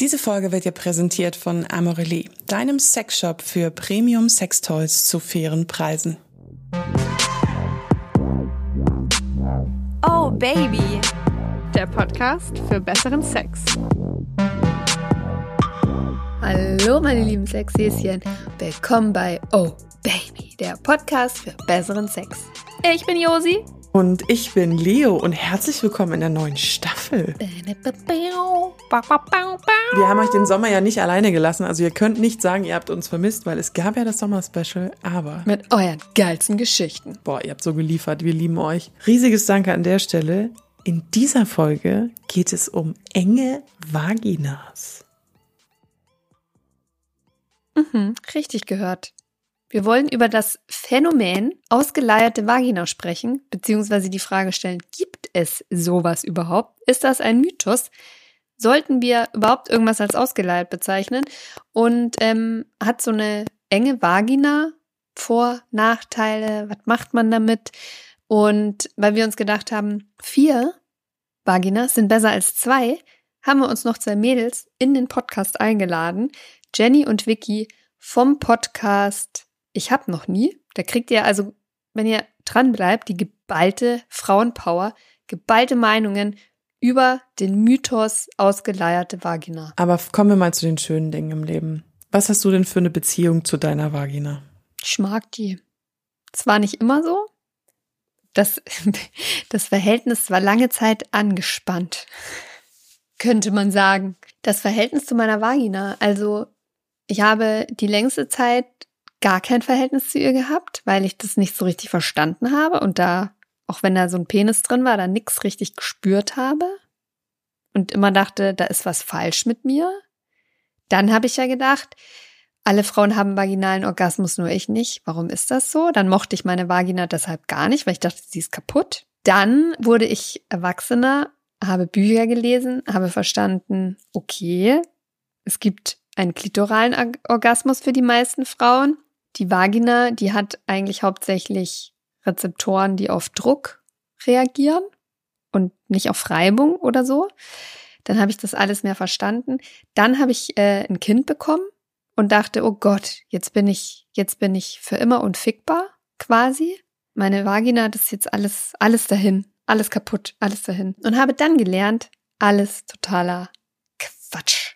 Diese Folge wird dir präsentiert von Amorelie, deinem Sexshop für Premium Sextoys zu fairen Preisen. Oh Baby, der Podcast für besseren Sex. Hallo meine lieben Sexhäschen, willkommen bei Oh Baby, der Podcast für besseren Sex. Ich bin Josi und ich bin Leo und herzlich willkommen in der neuen Staffel. Wir haben euch den Sommer ja nicht alleine gelassen, also ihr könnt nicht sagen, ihr habt uns vermisst, weil es gab ja das Sommerspecial, aber... Mit euren geilsten Geschichten. Boah, ihr habt so geliefert, wir lieben euch. Riesiges Danke an der Stelle. In dieser Folge geht es um enge Vaginas. Mhm, richtig gehört. Wir wollen über das Phänomen ausgeleierte Vagina sprechen, beziehungsweise die Frage stellen, gibt es sowas überhaupt? Ist das ein Mythos? Sollten wir überhaupt irgendwas als ausgeleiert bezeichnen? Und ähm, hat so eine enge Vagina Vor-, Nachteile? Was macht man damit? Und weil wir uns gedacht haben, vier Vaginas sind besser als zwei, haben wir uns noch zwei Mädels in den Podcast eingeladen. Jenny und Vicky vom Podcast ich hab noch nie. Da kriegt ihr also, wenn ihr dran bleibt, die geballte Frauenpower, geballte Meinungen über den Mythos ausgeleierte Vagina. Aber kommen wir mal zu den schönen Dingen im Leben. Was hast du denn für eine Beziehung zu deiner Vagina? Ich mag die. Zwar nicht immer so. Das, das Verhältnis war lange Zeit angespannt. Könnte man sagen. Das Verhältnis zu meiner Vagina. Also, ich habe die längste Zeit gar kein Verhältnis zu ihr gehabt, weil ich das nicht so richtig verstanden habe und da, auch wenn da so ein Penis drin war, da nichts richtig gespürt habe und immer dachte, da ist was falsch mit mir. Dann habe ich ja gedacht, alle Frauen haben vaginalen Orgasmus, nur ich nicht. Warum ist das so? Dann mochte ich meine Vagina deshalb gar nicht, weil ich dachte, sie ist kaputt. Dann wurde ich Erwachsener, habe Bücher gelesen, habe verstanden, okay, es gibt einen klitoralen Orgasmus für die meisten Frauen. Die Vagina, die hat eigentlich hauptsächlich Rezeptoren, die auf Druck reagieren und nicht auf Reibung oder so. Dann habe ich das alles mehr verstanden. Dann habe ich äh, ein Kind bekommen und dachte, oh Gott, jetzt bin ich, jetzt bin ich für immer unfickbar, quasi. Meine Vagina, das ist jetzt alles, alles dahin, alles kaputt, alles dahin. Und habe dann gelernt, alles totaler Quatsch.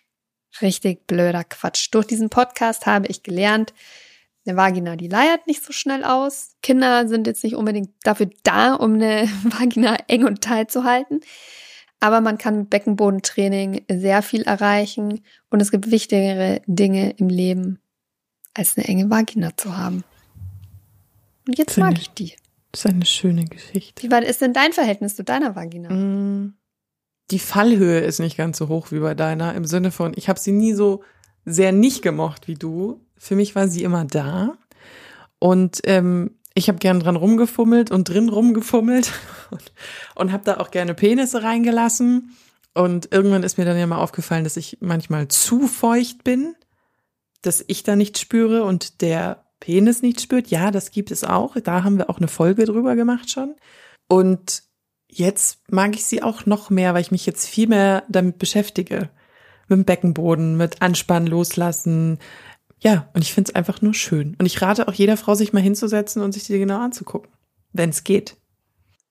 Richtig blöder Quatsch. Durch diesen Podcast habe ich gelernt, eine Vagina, die leiert nicht so schnell aus. Kinder sind jetzt nicht unbedingt dafür da, um eine Vagina eng und tight zu halten. Aber man kann mit Beckenbodentraining sehr viel erreichen und es gibt wichtigere Dinge im Leben, als eine enge Vagina zu haben. Und jetzt mag ich die. Das ist eine schöne Geschichte. Wie weit ist denn dein Verhältnis zu deiner Vagina? Mm, die Fallhöhe ist nicht ganz so hoch wie bei deiner, im Sinne von, ich habe sie nie so sehr nicht gemocht wie du. Für mich war sie immer da. Und ähm, ich habe gern dran rumgefummelt und drin rumgefummelt und, und habe da auch gerne Penisse reingelassen. Und irgendwann ist mir dann ja mal aufgefallen, dass ich manchmal zu feucht bin, dass ich da nicht spüre und der Penis nicht spürt. Ja, das gibt es auch. Da haben wir auch eine Folge drüber gemacht schon. Und jetzt mag ich sie auch noch mehr, weil ich mich jetzt viel mehr damit beschäftige mit dem Beckenboden, mit Anspannen loslassen. Ja, und ich finde es einfach nur schön. Und ich rate auch jeder Frau, sich mal hinzusetzen und sich die genau anzugucken, wenn es geht.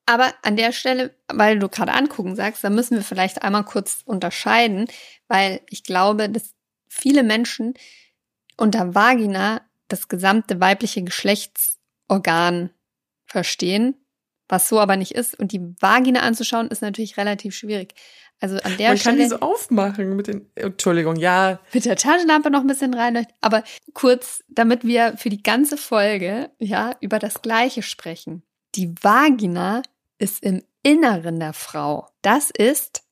Aber an der Stelle, weil du gerade angucken sagst, da müssen wir vielleicht einmal kurz unterscheiden, weil ich glaube, dass viele Menschen unter Vagina das gesamte weibliche Geschlechtsorgan verstehen, was so aber nicht ist. Und die Vagina anzuschauen, ist natürlich relativ schwierig. Also an der Man Stelle. kann die so aufmachen mit den, Entschuldigung, ja. Mit der Taschenlampe noch ein bisschen rein. Aber kurz, damit wir für die ganze Folge, ja, über das Gleiche sprechen. Die Vagina ist im Inneren der Frau. Das ist,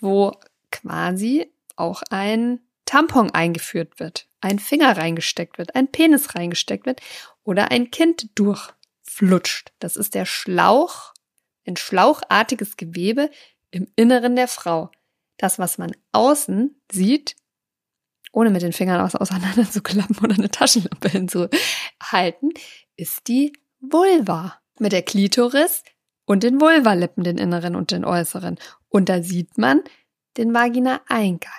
wo quasi auch ein Tampon eingeführt wird, ein Finger reingesteckt wird, ein Penis reingesteckt wird oder ein Kind durchflutscht. Das ist der Schlauch, ein schlauchartiges Gewebe, im Inneren der Frau. Das, was man außen sieht, ohne mit den Fingern aus auseinander zu klappen oder eine Taschenlampe hinzuhalten, ist die Vulva mit der Klitoris und den Vulvalippen, den inneren und den äußeren. Und da sieht man den Vagina-Eingang.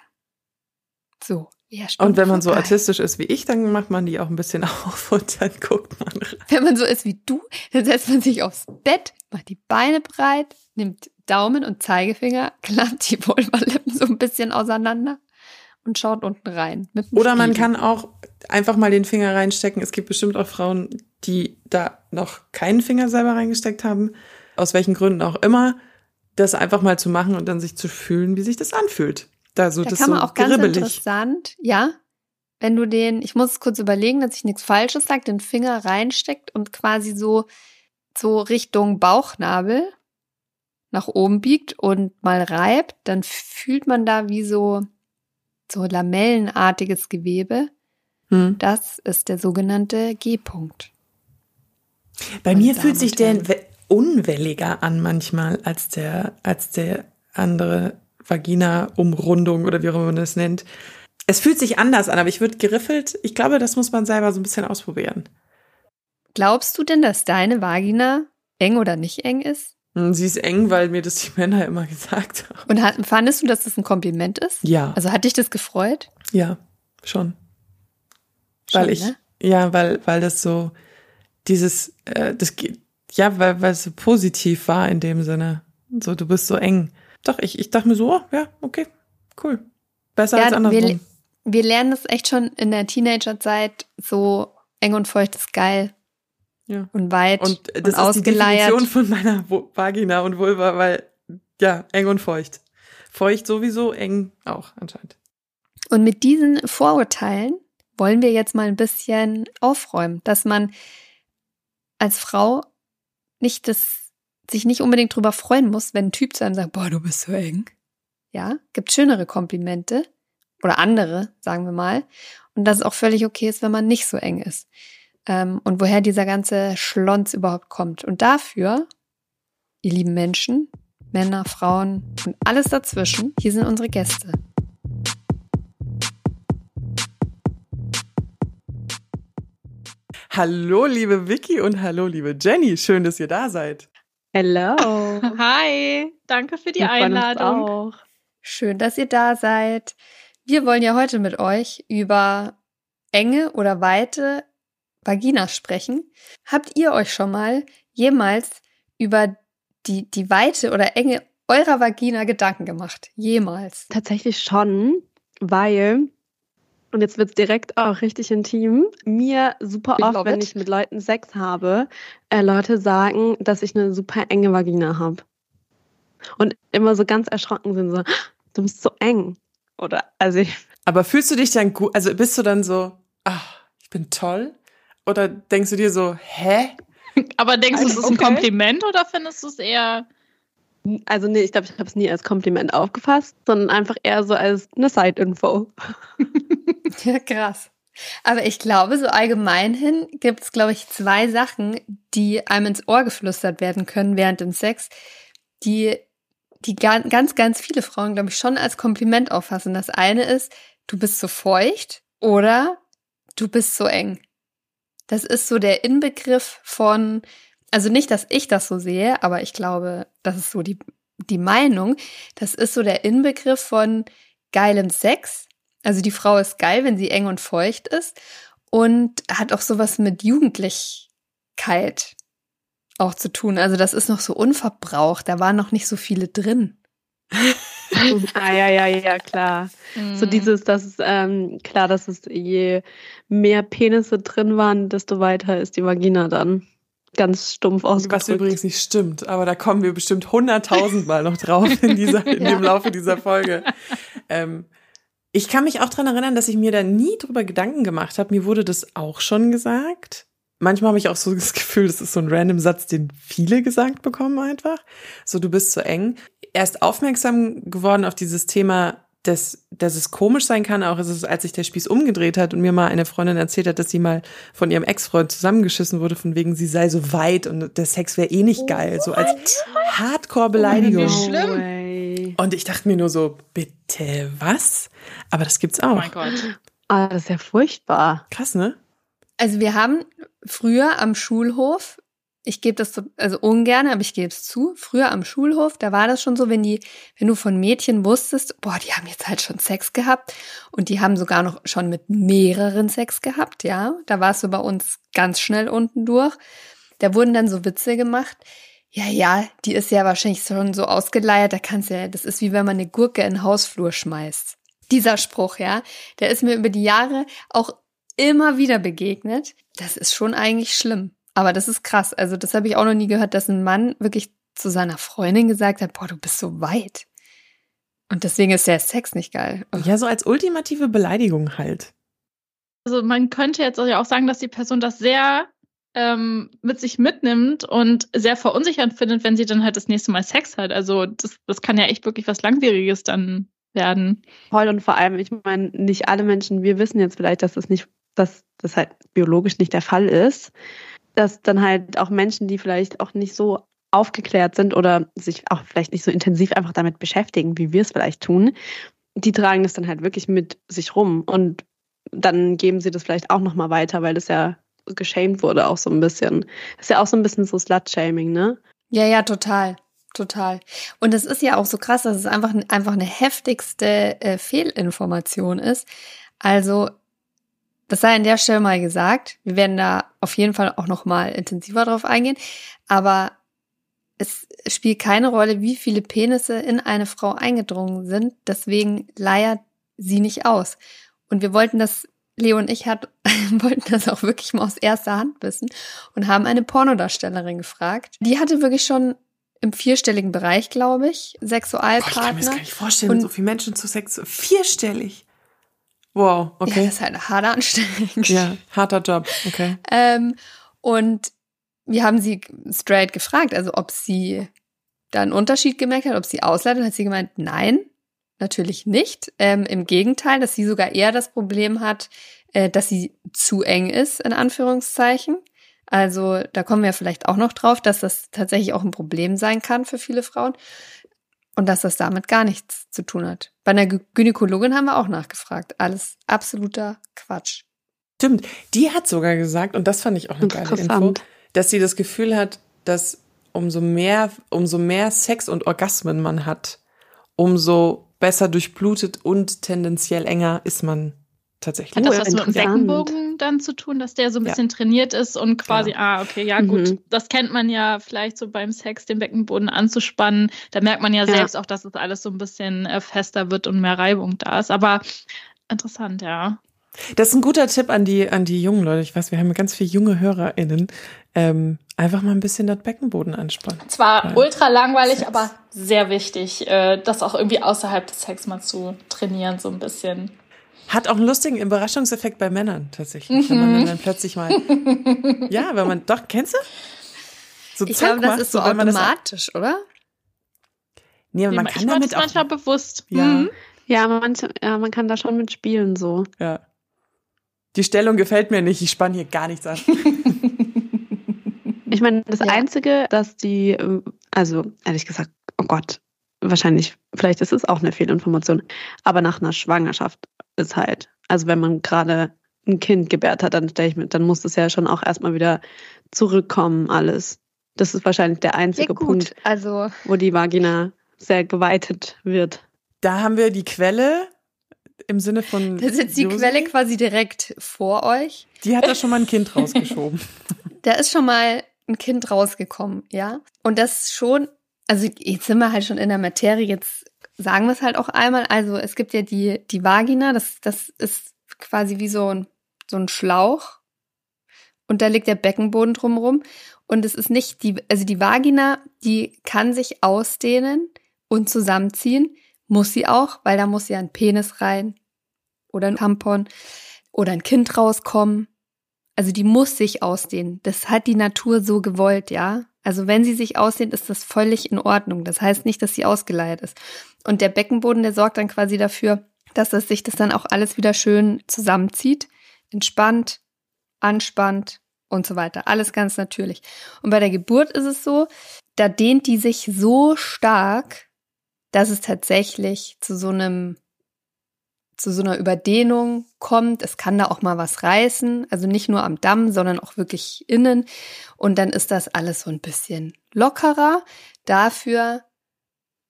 So. Ja, und wenn man so artistisch ist wie ich, dann macht man die auch ein bisschen auf und dann guckt man rein. Wenn man so ist wie du, dann setzt man sich aufs Bett, macht die Beine breit, nimmt Daumen und Zeigefinger, klappt die Vulvalippen so ein bisschen auseinander und schaut unten rein. Oder man kann auch einfach mal den Finger reinstecken. Es gibt bestimmt auch Frauen, die da noch keinen Finger selber reingesteckt haben, aus welchen Gründen auch immer, das einfach mal zu machen und dann sich zu fühlen, wie sich das anfühlt. Da, so, da das kann man so auch ganz gribbelig. interessant, ja, wenn du den, ich muss kurz überlegen, dass ich nichts Falsches sage, den Finger reinsteckt und quasi so, so Richtung Bauchnabel nach oben biegt und mal reibt, dann fühlt man da wie so, so lamellenartiges Gewebe. Hm. Das ist der sogenannte G-Punkt. Bei mir fühlt sich der we- unwelliger an manchmal als der, als der andere Vagina-Umrundung oder wie auch immer man das nennt. Es fühlt sich anders an, aber ich würde geriffelt. Ich glaube, das muss man selber so ein bisschen ausprobieren. Glaubst du denn, dass deine Vagina eng oder nicht eng ist? Sie ist eng, weil mir das die Männer immer gesagt haben. Und hat, fandest du, dass das ein Kompliment ist? Ja, Also hat dich das gefreut? ja, schon. Schon, weil ich, ne? ja, weil, weil das so dieses, äh, das geht, ja, weil, weil es so positiv war in dem Sinne. So, du bist so eng. Doch, ich, ich dachte mir so, oh, ja, okay, cool. Besser Ja, als wir, andersrum. wir lernen das echt schon in der Teenagerzeit, so eng und feucht ist geil Ja. und weit Und und, das ist die. Definition von meiner Vagina und Vulva, weil, ja, eng und feucht. Feucht sowieso, eng auch anscheinend. Und mit diesen Vorurteilen wollen wir jetzt mal ein bisschen aufräumen, dass man als Frau nicht das, sich nicht unbedingt drüber freuen muss, wenn ein Typ zu einem sagt, boah, du bist so eng. Ja, gibt schönere Komplimente oder andere, sagen wir mal. Und dass es auch völlig okay ist, wenn man nicht so eng ist. Ähm, und woher dieser ganze Schlons überhaupt kommt. Und dafür, ihr lieben Menschen, Männer, Frauen und alles dazwischen, hier sind unsere Gäste. Hallo, liebe Vicky und hallo, liebe Jenny. Schön, dass ihr da seid. Hello. Hi, danke für die Wir Einladung. auch. Schön, dass ihr da seid. Wir wollen ja heute mit euch über enge oder weite Vaginas sprechen. Habt ihr euch schon mal jemals über die, die Weite oder Enge eurer Vagina Gedanken gemacht? Jemals. Tatsächlich schon, weil, und jetzt wird's direkt auch richtig intim, mir super We oft, wenn it. ich mit Leuten Sex habe, äh, Leute sagen, dass ich eine super enge Vagina habe. Und immer so ganz erschrocken sind, so, "Ah, du bist so eng. Oder, also ich, Aber fühlst du dich dann gut, also bist du dann so, ach, ich bin toll? Oder denkst du dir so, hä? Aber denkst du, es ist ein Okay. Kompliment oder findest du es eher. also nee, ich glaube, ich habe es nie als Kompliment aufgefasst, sondern einfach eher so als eine Side-Info. Ja, krass. Aber ich glaube, so allgemein hin gibt es, glaube ich, zwei Sachen, die einem ins Ohr geflüstert werden können während dem Sex, die, die ga- ganz, ganz viele Frauen, glaube ich, schon als Kompliment auffassen. Das eine ist, du bist so feucht oder du bist so eng. Das ist so der Inbegriff von, also nicht, dass ich das so sehe, aber ich glaube, das ist so die, die Meinung. Das ist so der Inbegriff von geilem Sex. Also die Frau ist geil, wenn sie eng und feucht ist und hat auch sowas mit Jugendlichkeit auch zu tun. Also das ist noch so unverbraucht, da waren noch nicht so viele drin. ah, ja, ja, ja, klar. So Mhm. dieses, dass es, ähm, klar, dass es je mehr Penisse drin waren, desto weiter ist die Vagina dann. Ganz stumpf ausgedrückt. Was übrigens nicht stimmt, aber da kommen wir bestimmt hunderttausendmal noch drauf in, dieser, in Ja. dem Laufe dieser Folge. Ähm, ich kann mich auch dran erinnern, dass ich mir da nie drüber Gedanken gemacht habe. Mir wurde das auch schon gesagt. Manchmal habe ich auch so das Gefühl, das ist so ein random Satz, den viele gesagt bekommen einfach. So, du bist so eng. Erst aufmerksam geworden auf dieses Thema, dass, dass es komisch sein kann, auch ist es, als sich der Spieß umgedreht hat und mir mal eine Freundin erzählt hat, dass sie mal von ihrem Ex-Freund zusammengeschissen wurde, von wegen, sie sei so weit und der Sex wäre eh nicht geil. So als Hardcore-Beleidigung. Wie schlimm. Und ich dachte mir nur so, bitte was? Aber das gibt's Oh auch. mein Gott. Ah, das ist ja furchtbar. Krass, ne? Also wir haben früher am Schulhof ich gebe das so, also ungern, aber ich gebe es zu. Früher am Schulhof, da war das schon so, wenn die, wenn du von Mädchen wusstest, boah, die haben jetzt halt schon Sex gehabt und die haben sogar noch schon mit mehreren Sex gehabt, ja. Da warst du bei uns ganz schnell unten durch. Da wurden dann so Witze gemacht. Ja, ja, die ist ja wahrscheinlich schon so ausgeleiert, da kannst ja, das ist wie wenn man eine Gurke in den Hausflur schmeißt. Dieser Spruch, ja, der ist mir über die Jahre auch immer wieder begegnet. Das ist schon eigentlich schlimm. Aber das ist krass. Also das habe ich auch noch nie gehört, dass ein Mann wirklich zu seiner Freundin gesagt hat, boah, du bist so weit. Und deswegen ist der Sex nicht geil. Ugh. Ja, so als ultimative Beleidigung halt. Also man könnte jetzt auch sagen, dass die Person das sehr ähm, mit sich mitnimmt und sehr verunsichernd findet, wenn sie dann halt das nächste Mal Sex hat. Also das, das kann ja echt wirklich was Langwieriges dann werden. Voll und vor allem, ich meine, nicht alle Menschen, wir wissen jetzt vielleicht, dass das nicht, dass das halt biologisch nicht der Fall ist dass dann halt auch Menschen, die vielleicht auch nicht so aufgeklärt sind oder sich auch vielleicht nicht so intensiv einfach damit beschäftigen, wie wir es vielleicht tun, die tragen das dann halt wirklich mit sich rum und dann geben sie das vielleicht auch nochmal weiter, weil das ja geschämt wurde auch so ein bisschen. Das ist ja auch so ein bisschen so Slut-Shaming, ne? Ja, ja, total. Total. Und es ist ja auch so krass, dass es einfach, einfach eine heftigste äh, Fehlinformation ist. Also das sei an der Stelle mal gesagt. Wir werden da auf jeden Fall auch noch mal intensiver drauf eingehen. Aber es spielt keine Rolle, wie viele Penisse in eine Frau eingedrungen sind. Deswegen leiert sie nicht aus. Und wir wollten das, Leo und ich hat, wollten das auch wirklich mal aus erster Hand wissen und haben eine Pornodarstellerin gefragt. Die hatte wirklich schon im vierstelligen Bereich, glaube ich, Sexualpartner. Boah, ich kann mir das gar nicht vorstellen, und so viele Menschen zu Sex. Vierstellig. Wow, okay. Ja, das ist halt hart anstrengend. Ja, harter Job, okay. Ähm, und wir haben sie straight gefragt, also ob sie da einen Unterschied gemerkt hat, ob sie ausleitet, hat sie gemeint, nein, natürlich nicht. Ähm, Im Gegenteil, dass sie sogar eher das Problem hat, äh, dass sie zu eng ist, in Anführungszeichen. Also da kommen wir vielleicht auch noch drauf, dass das tatsächlich auch ein Problem sein kann für viele Frauen. Und dass das damit gar nichts zu tun hat. Bei einer Gynäkologin haben wir auch nachgefragt. Alles absoluter Quatsch. Stimmt. Die hat sogar gesagt, und das fand ich auch eine geile Info, dass sie das Gefühl hat, dass umso mehr, umso mehr Sex und Orgasmen man hat, umso besser durchblutet und tendenziell enger ist man tatsächlich. Hat das was mit dem Beckenbogen dann zu tun, dass der so ein bisschen ja. trainiert ist und quasi, genau. ah, okay, ja gut, mhm. das kennt man ja vielleicht so beim Sex, den Beckenboden anzuspannen. Da merkt man ja, ja. selbst auch, dass es alles so ein bisschen äh, fester wird und mehr Reibung da ist. Aber interessant, ja. Das ist ein guter Tipp an die, an die jungen Leute. Ich weiß, wir haben ganz viele junge HörerInnen. Ähm, einfach mal ein bisschen das Beckenboden anspannen. Zwar ja. ultra langweilig, aber sehr wichtig, äh, das auch irgendwie außerhalb des Sex mal zu trainieren, so ein bisschen. Hat auch einen lustigen Überraschungseffekt bei Männern tatsächlich. Mhm. Wenn man dann plötzlich mal. ja, wenn man. Doch, kennst du? So ich glaube, das macht, ist so, automatisch, das, oder? Nee, aber man ich kann damit auch. manchmal bewusst. Ja. Mhm. Ja, man, ja, man kann da schon mitspielen so. Ja. Die Stellung gefällt mir nicht. Ich spanne hier gar nichts an. ich meine, das ja. Einzige, dass die, also ehrlich gesagt, oh Gott, wahrscheinlich, vielleicht ist es auch eine Fehlinformation, aber nach einer Schwangerschaft ist halt. Also wenn man gerade ein Kind gebärt hat, dann stelle ich mit, dann muss es ja schon auch erstmal wieder zurückkommen, alles. Das ist wahrscheinlich der einzige Punkt, also wo die Vagina sehr geweitet wird. Da haben wir die Quelle im Sinne von. Da sitzt die Josi. Quelle quasi direkt vor euch. Die hat da schon mal ein Kind rausgeschoben. da ist schon mal ein Kind rausgekommen, ja. Und das schon, also jetzt sind wir halt schon in der Materie, jetzt sagen wir es halt auch einmal. Also es gibt ja die, die Vagina, das, das ist quasi wie so ein, so ein Schlauch. Und da liegt der Beckenboden drumrum. Und es ist nicht die, also die Vagina, die kann sich ausdehnen und zusammenziehen. Muss sie auch, weil da muss ja ein Penis rein oder ein Tampon oder ein Kind rauskommen. Also die muss sich ausdehnen. Das hat die Natur so gewollt, ja. Also wenn sie sich ausdehnt, ist das völlig in Ordnung. Das heißt nicht, dass sie ausgeleiert ist. Und der Beckenboden, der sorgt dann quasi dafür, dass es sich das dann auch alles wieder schön zusammenzieht, entspannt, anspannt und so weiter. Alles ganz natürlich. Und bei der Geburt ist es so, da dehnt die sich so stark, dass es tatsächlich zu so einem zu so einer Überdehnung kommt. Es kann da auch mal was reißen, also nicht nur am Damm, sondern auch wirklich innen. Und dann ist das alles so ein bisschen lockerer. Dafür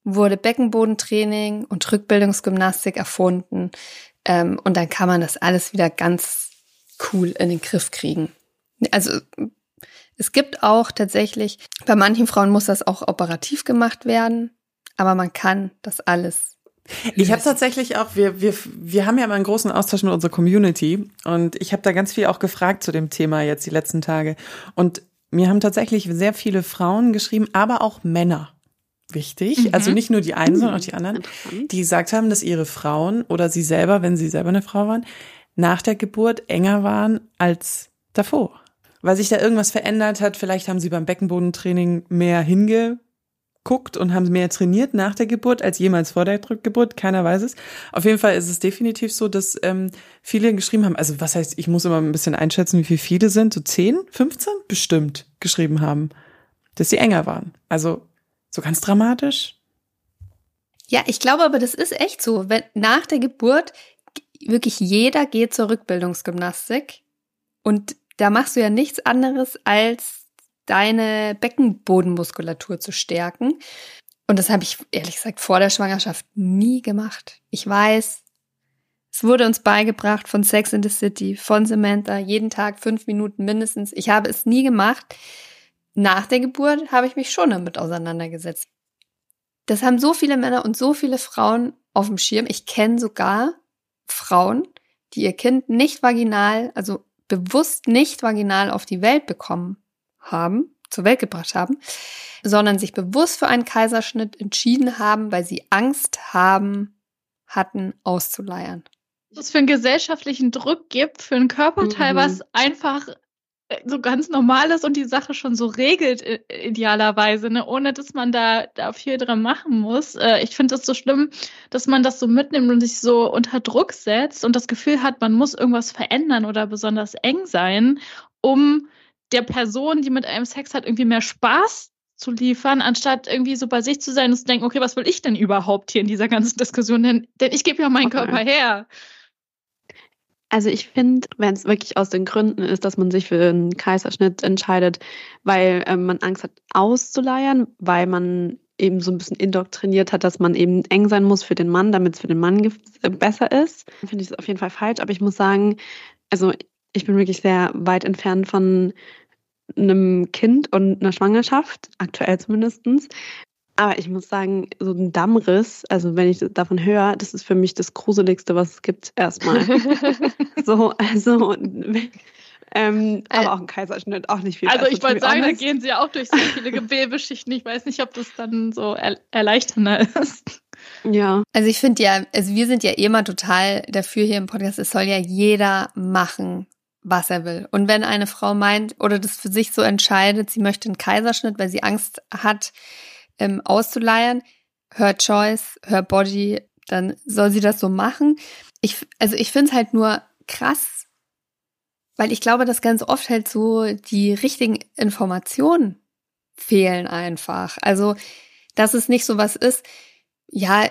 wurde Beckenbodentraining und Rückbildungsgymnastik erfunden. Ähm, und dann kann man das alles wieder ganz cool in den Griff kriegen. Also es gibt auch tatsächlich, bei manchen Frauen muss das auch operativ gemacht werden, aber man kann das alles. Ich habe tatsächlich auch, wir, wir, wir haben ja mal einen großen Austausch mit unserer Community und ich habe da ganz viel auch gefragt zu dem Thema jetzt die letzten Tage. Und mir haben tatsächlich sehr viele Frauen geschrieben, aber auch Männer wichtig. Mhm. Also nicht nur die einen, sondern auch die anderen, die gesagt haben, dass ihre Frauen oder sie selber, wenn sie selber eine Frau waren, nach der Geburt enger waren als davor. Weil sich da irgendwas verändert hat. Vielleicht haben sie beim Beckenbodentraining mehr hingeguckt und haben mehr trainiert nach der Geburt als jemals vor der Geburt. Keiner weiß es. Auf jeden Fall ist es definitiv so, dass ähm, viele geschrieben haben. Also was heißt, ich muss immer ein bisschen einschätzen, wie viele viele sind. So 10, 15 bestimmt geschrieben haben, dass sie enger waren. Also so ganz dramatisch? Ja, ich glaube aber, das ist echt so. Wenn nach der Geburt wirklich jeder geht zur Rückbildungsgymnastik und da machst du ja nichts anderes als deine Beckenbodenmuskulatur zu stärken. Und das habe ich ehrlich gesagt vor der Schwangerschaft nie gemacht. Ich weiß, es wurde uns beigebracht von Sex in the City, von Samantha, jeden Tag fünf Minuten mindestens. Ich habe es nie gemacht nach der Geburt habe ich mich schon damit auseinandergesetzt. Das haben so viele Männer und so viele Frauen auf dem Schirm. Ich kenne sogar Frauen, die ihr Kind nicht vaginal, also bewusst nicht vaginal auf die Welt bekommen haben, zur Welt gebracht haben, sondern sich bewusst für einen Kaiserschnitt entschieden haben, weil sie Angst haben, hatten, auszuleiern. Was es für einen gesellschaftlichen Druck gibt, für ein Körperteil, mhm. was einfach so ganz normal ist und die Sache schon so regelt, idealerweise, ne? ohne dass man da, da viel dran machen muss. Äh, ich finde es so schlimm, dass man das so mitnimmt und sich so unter Druck setzt und das Gefühl hat, man muss irgendwas verändern oder besonders eng sein, um der Person, die mit einem Sex hat, irgendwie mehr Spaß zu liefern, anstatt irgendwie so bei sich zu sein und zu denken, okay, was will ich denn überhaupt hier in dieser ganzen Diskussion? Denn, denn ich gebe ja meinen okay. Körper her. Also ich finde, wenn es wirklich aus den Gründen ist, dass man sich für einen Kaiserschnitt entscheidet, weil äh, man Angst hat auszuleiern, weil man eben so ein bisschen indoktriniert hat, dass man eben eng sein muss für den Mann, damit es für den Mann besser ist, finde ich es auf jeden Fall falsch. Aber ich muss sagen, also ich bin wirklich sehr weit entfernt von einem Kind und einer Schwangerschaft, aktuell zumindestens. Aber ich muss sagen, so ein Dammriss, also wenn ich davon höre, das ist für mich das Gruseligste, was es gibt, erstmal. so, also, ähm, aber äh, auch ein Kaiserschnitt, auch nicht viel. Also ich wollte sagen, honest. da gehen sie ja auch durch so viele Gewebeschichten. Ich weiß nicht, ob das dann so er erleichternder ist. Ja. Also ich finde ja, also wir sind ja immer total dafür hier im Podcast, es soll ja jeder machen, was er will. Und wenn eine Frau meint oder das für sich so entscheidet, sie möchte einen Kaiserschnitt, weil sie Angst hat, ähm, auszuleiern, her Choice, her Body, dann soll sie das so machen. Ich, also ich finde es halt nur krass, weil ich glaube, dass ganz oft halt so die richtigen Informationen fehlen einfach. Also, dass es nicht so was ist, ja,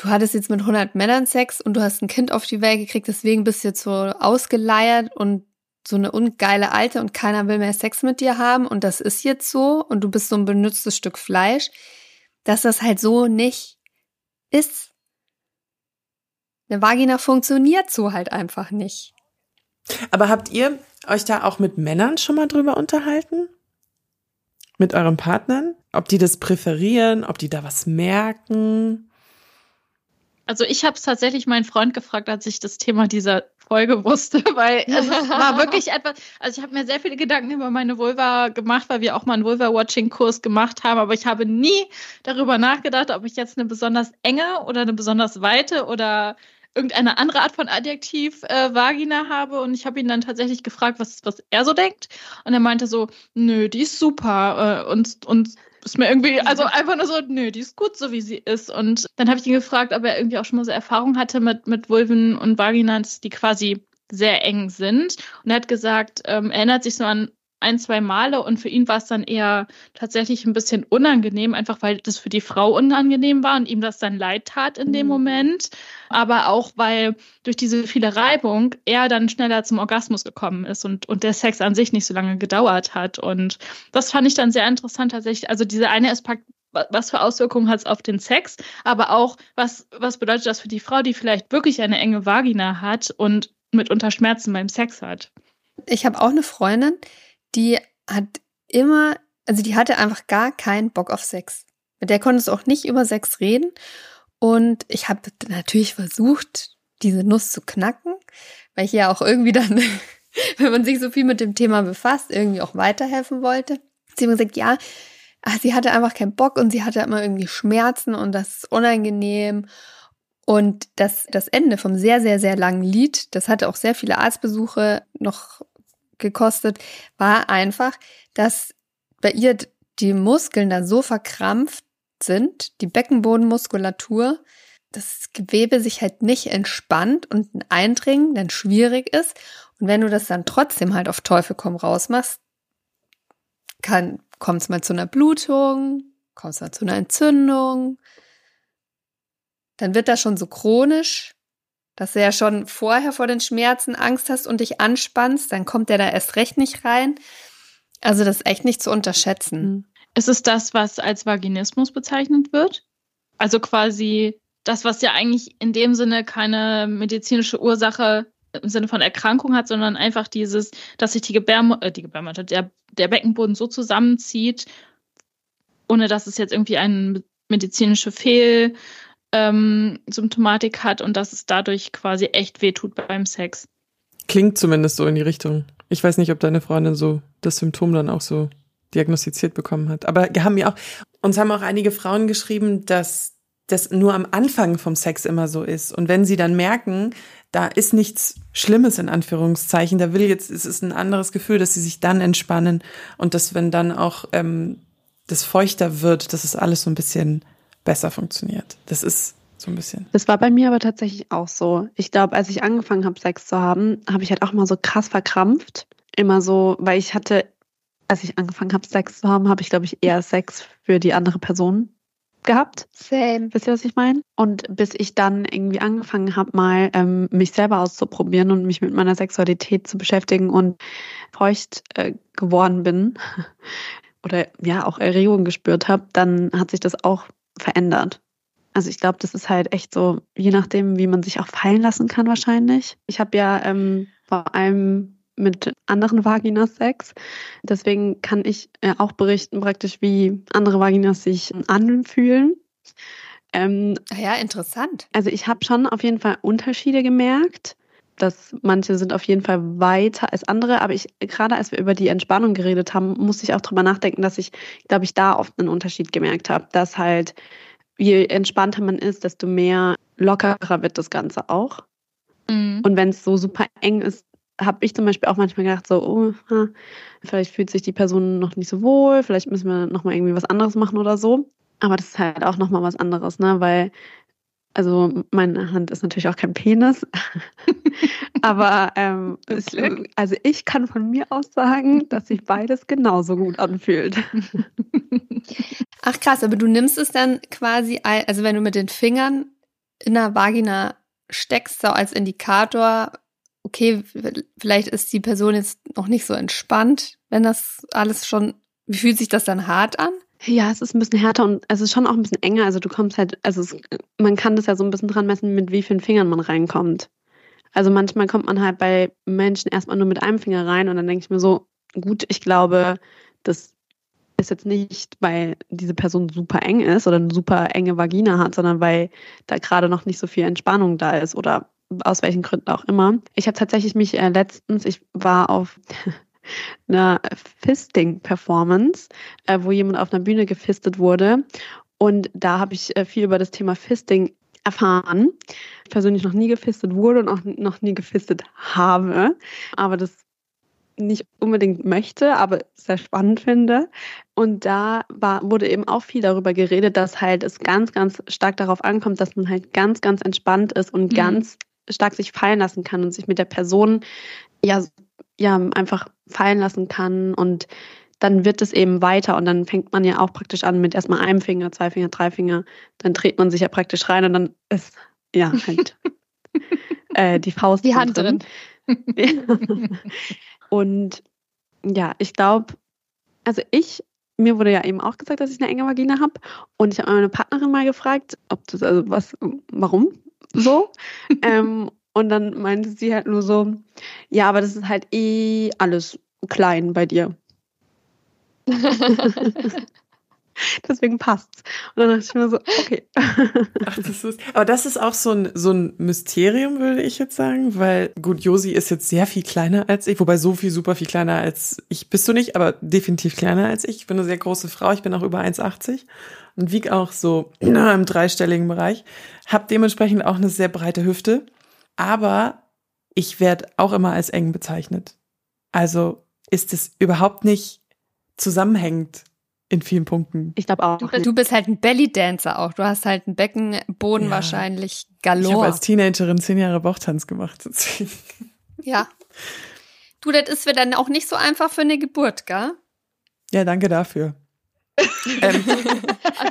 du hattest jetzt mit 100 Männern Sex und du hast ein Kind auf die Welt gekriegt, deswegen bist du jetzt so ausgeleiert und so eine ungeile Alte und keiner will mehr Sex mit dir haben und das ist jetzt so und du bist so ein benutztes Stück Fleisch, dass das halt so nicht ist. Eine Vagina funktioniert so halt einfach nicht. Aber habt ihr euch da auch mit Männern schon mal drüber unterhalten? Mit euren Partnern? Ob die das präferieren, ob die da was merken? Also ich habe es tatsächlich meinen Freund gefragt, als ich das Thema dieser Folge wusste, weil also es war wirklich etwas, also ich habe mir sehr viele Gedanken über meine Vulva gemacht, weil wir auch mal einen Vulva-Watching-Kurs gemacht haben, aber ich habe nie darüber nachgedacht, ob ich jetzt eine besonders enge oder eine besonders weite oder irgendeine andere Art von Adjektiv äh, Vagina habe. Und ich habe ihn dann tatsächlich gefragt, was, was er so denkt. Und er meinte so, nö, die ist super äh, und, und ist mir irgendwie, also einfach nur so, nö, die ist gut, so wie sie ist. Und dann habe ich ihn gefragt, ob er irgendwie auch schon mal so Erfahrung hatte mit, mit Vulven und Vaginas, die quasi sehr eng sind. Und er hat gesagt, ähm, erinnert sich so an ein, zwei Male und für ihn war es dann eher tatsächlich ein bisschen unangenehm, einfach weil das für die Frau unangenehm war und ihm das dann leid tat in dem mhm. Moment. Aber auch weil durch diese viele Reibung er dann schneller zum Orgasmus gekommen ist und, und der Sex an sich nicht so lange gedauert hat. Und das fand ich dann sehr interessant tatsächlich. Also diese eine Aspekt, was für Auswirkungen hat es auf den Sex, aber auch, was, was bedeutet das für die Frau, die vielleicht wirklich eine enge Vagina hat und mitunter Schmerzen beim Sex hat. Ich habe auch eine Freundin, die hat immer, also die hatte einfach gar keinen Bock auf Sex. Mit der konntest du auch nicht über Sex reden. Und ich habe natürlich versucht, diese Nuss zu knacken, weil ich ja auch irgendwie dann, wenn man sich so viel mit dem Thema befasst, irgendwie auch weiterhelfen wollte. Sie hat gesagt, ja, ach, sie hatte einfach keinen Bock und sie hatte immer irgendwie Schmerzen und das ist unangenehm. Und das, das Ende vom sehr, sehr, sehr langen Lied, das hatte auch sehr viele Arztbesuche noch gekostet, war einfach, dass bei ihr die Muskeln da so verkrampft sind, die Beckenbodenmuskulatur, das Gewebe sich halt nicht entspannt und ein Eindringen dann schwierig ist. Und wenn du das dann trotzdem halt auf Teufel komm raus machst, kann, kommt es mal zu einer Blutung, kommt es mal zu einer Entzündung, dann wird das schon so chronisch, dass du ja schon vorher vor den Schmerzen Angst hast und dich anspannst, dann kommt der da erst recht nicht rein. Also das ist echt nicht zu unterschätzen. Mhm. Ist es das, was als Vaginismus bezeichnet wird? Also quasi das, was ja eigentlich in dem Sinne keine medizinische Ursache im Sinne von Erkrankung hat, sondern einfach dieses, dass sich die Gebärmutter, äh, die Gebärmutter, der, der Beckenboden so zusammenzieht, ohne dass es jetzt irgendwie eine medizinische Fehl, ähm, Symptomatik hat und dass es dadurch quasi echt wehtut beim Sex. Klingt zumindest so in die Richtung. Ich weiß nicht, ob deine Freundin so das Symptom dann auch so diagnostiziert bekommen hat. Aber wir haben ja auch, uns haben auch einige Frauen geschrieben, dass das nur am Anfang vom Sex immer so ist. Und wenn sie dann merken, da ist nichts Schlimmes in Anführungszeichen, da will jetzt, es ist ein anderes Gefühl, dass sie sich dann entspannen und dass wenn dann auch ähm, das feuchter wird, dass es alles so ein bisschen besser funktioniert. Das ist so ein bisschen. Das war bei mir aber tatsächlich auch so. Ich glaube, als ich angefangen habe, Sex zu haben, habe ich halt auch mal so krass verkrampft. Immer so, weil ich hatte, als ich angefangen habe, Sex zu haben, habe ich, glaube ich, eher Sex für die andere Person gehabt. Same. Wisst ihr, was ich meine? Und bis ich dann irgendwie angefangen habe, mal ähm, mich selber auszuprobieren und mich mit meiner Sexualität zu beschäftigen und feucht äh, geworden bin oder ja auch Erregung gespürt habe, dann hat sich das auch verändert. Also ich glaube, das ist halt echt so, je nachdem, wie man sich auch fallen lassen kann wahrscheinlich. Ich habe ja ähm, vor allem mit anderen Vaginas Sex. Deswegen kann ich äh, auch berichten praktisch, wie andere Vaginas sich anfühlen. Ähm, ja, interessant. Also ich habe schon auf jeden Fall Unterschiede gemerkt dass manche sind auf jeden Fall weiter als andere. Aber ich, gerade als wir über die Entspannung geredet haben, musste ich auch drüber nachdenken, dass ich, glaube ich, da oft einen Unterschied gemerkt habe, dass halt, je entspannter man ist, desto mehr lockerer wird das Ganze auch. Mhm. Und wenn es so super eng ist, habe ich zum Beispiel auch manchmal gedacht, so, oh, vielleicht fühlt sich die Person noch nicht so wohl, vielleicht müssen wir nochmal irgendwie was anderes machen oder so. Aber das ist halt auch nochmal was anderes, ne? Weil also meine Hand ist natürlich auch kein Penis, aber ähm, es, also ich kann von mir aus sagen, dass sich beides genauso gut anfühlt. Ach krass, aber du nimmst es dann quasi, also wenn du mit den Fingern in der Vagina steckst, so als Indikator, okay, vielleicht ist die Person jetzt noch nicht so entspannt, wenn das alles schon, wie fühlt sich das dann hart an? Ja, es ist ein bisschen härter und es ist schon auch ein bisschen enger. Also du kommst halt, also es, man kann das ja so ein bisschen dran messen, mit wie vielen Fingern man reinkommt. Also manchmal kommt man halt bei Menschen erstmal nur mit einem Finger rein und dann denke ich mir so, gut, ich glaube, das ist jetzt nicht, weil diese Person super eng ist oder eine super enge Vagina hat, sondern weil da gerade noch nicht so viel Entspannung da ist oder aus welchen Gründen auch immer. Ich habe tatsächlich mich äh, letztens, ich war auf einer Fisting-Performance, äh, wo jemand auf einer Bühne gefistet wurde. Und da habe ich äh, viel über das Thema Fisting erfahren. Ich persönlich noch nie gefistet wurde und auch noch nie gefistet habe, aber das nicht unbedingt möchte, aber sehr spannend finde. Und da war, wurde eben auch viel darüber geredet, dass halt es ganz, ganz stark darauf ankommt, dass man halt ganz, ganz entspannt ist und mhm. ganz stark sich fallen lassen kann und sich mit der Person ja, ja einfach fallen lassen kann und dann wird es eben weiter und dann fängt man ja auch praktisch an mit erstmal einem Finger, zwei Finger, drei Finger, dann dreht man sich ja praktisch rein und dann ist ja halt äh, die Faust. Die Hand drin. drin. und ja, ich glaube, also ich, mir wurde ja eben auch gesagt, dass ich eine enge Vagina habe und ich habe meine Partnerin mal gefragt, ob das, also was, warum so? ähm, und dann meinte sie halt nur so, ja, aber das ist halt eh alles klein bei dir. Deswegen passt's. Und dann dachte ich mir so, okay. Ach, das ist, aber das ist auch so ein, so ein Mysterium, würde ich jetzt sagen, weil gut, Josi ist jetzt sehr viel kleiner als ich, wobei so viel super viel kleiner als ich bist du nicht, aber definitiv kleiner als ich. Ich bin eine sehr große Frau, ich bin auch über 1,80 und wiege auch so im dreistelligen Bereich, habe dementsprechend auch eine sehr breite Hüfte, aber ich werde auch immer als eng bezeichnet. Also ist es überhaupt nicht zusammenhängend in vielen Punkten. Ich glaube auch. Du, du, bist halt ein Belly-Dancer auch. Du hast halt einen Beckenboden ja. wahrscheinlich galore. Ich habe als Teenagerin zehn Jahre Bauchtanz gemacht. Deswegen. Ja. Du, das ist für dann auch nicht so einfach für eine Geburt, gell? Ja, danke dafür. ähm.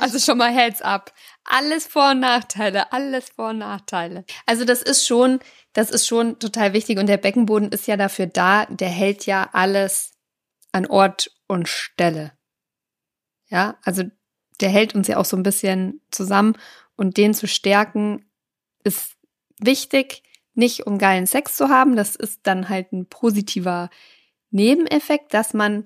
Also schon mal Heads up. Alles Vor- und Nachteile, alles Vor- und Nachteile. Also das ist schon, das ist schon total wichtig und der Beckenboden ist ja dafür da, der hält ja alles an Ort und Stelle. Ja, also der hält uns ja auch so ein bisschen zusammen und den zu stärken ist wichtig, nicht um geilen Sex zu haben. Das ist dann halt ein positiver Nebeneffekt, dass man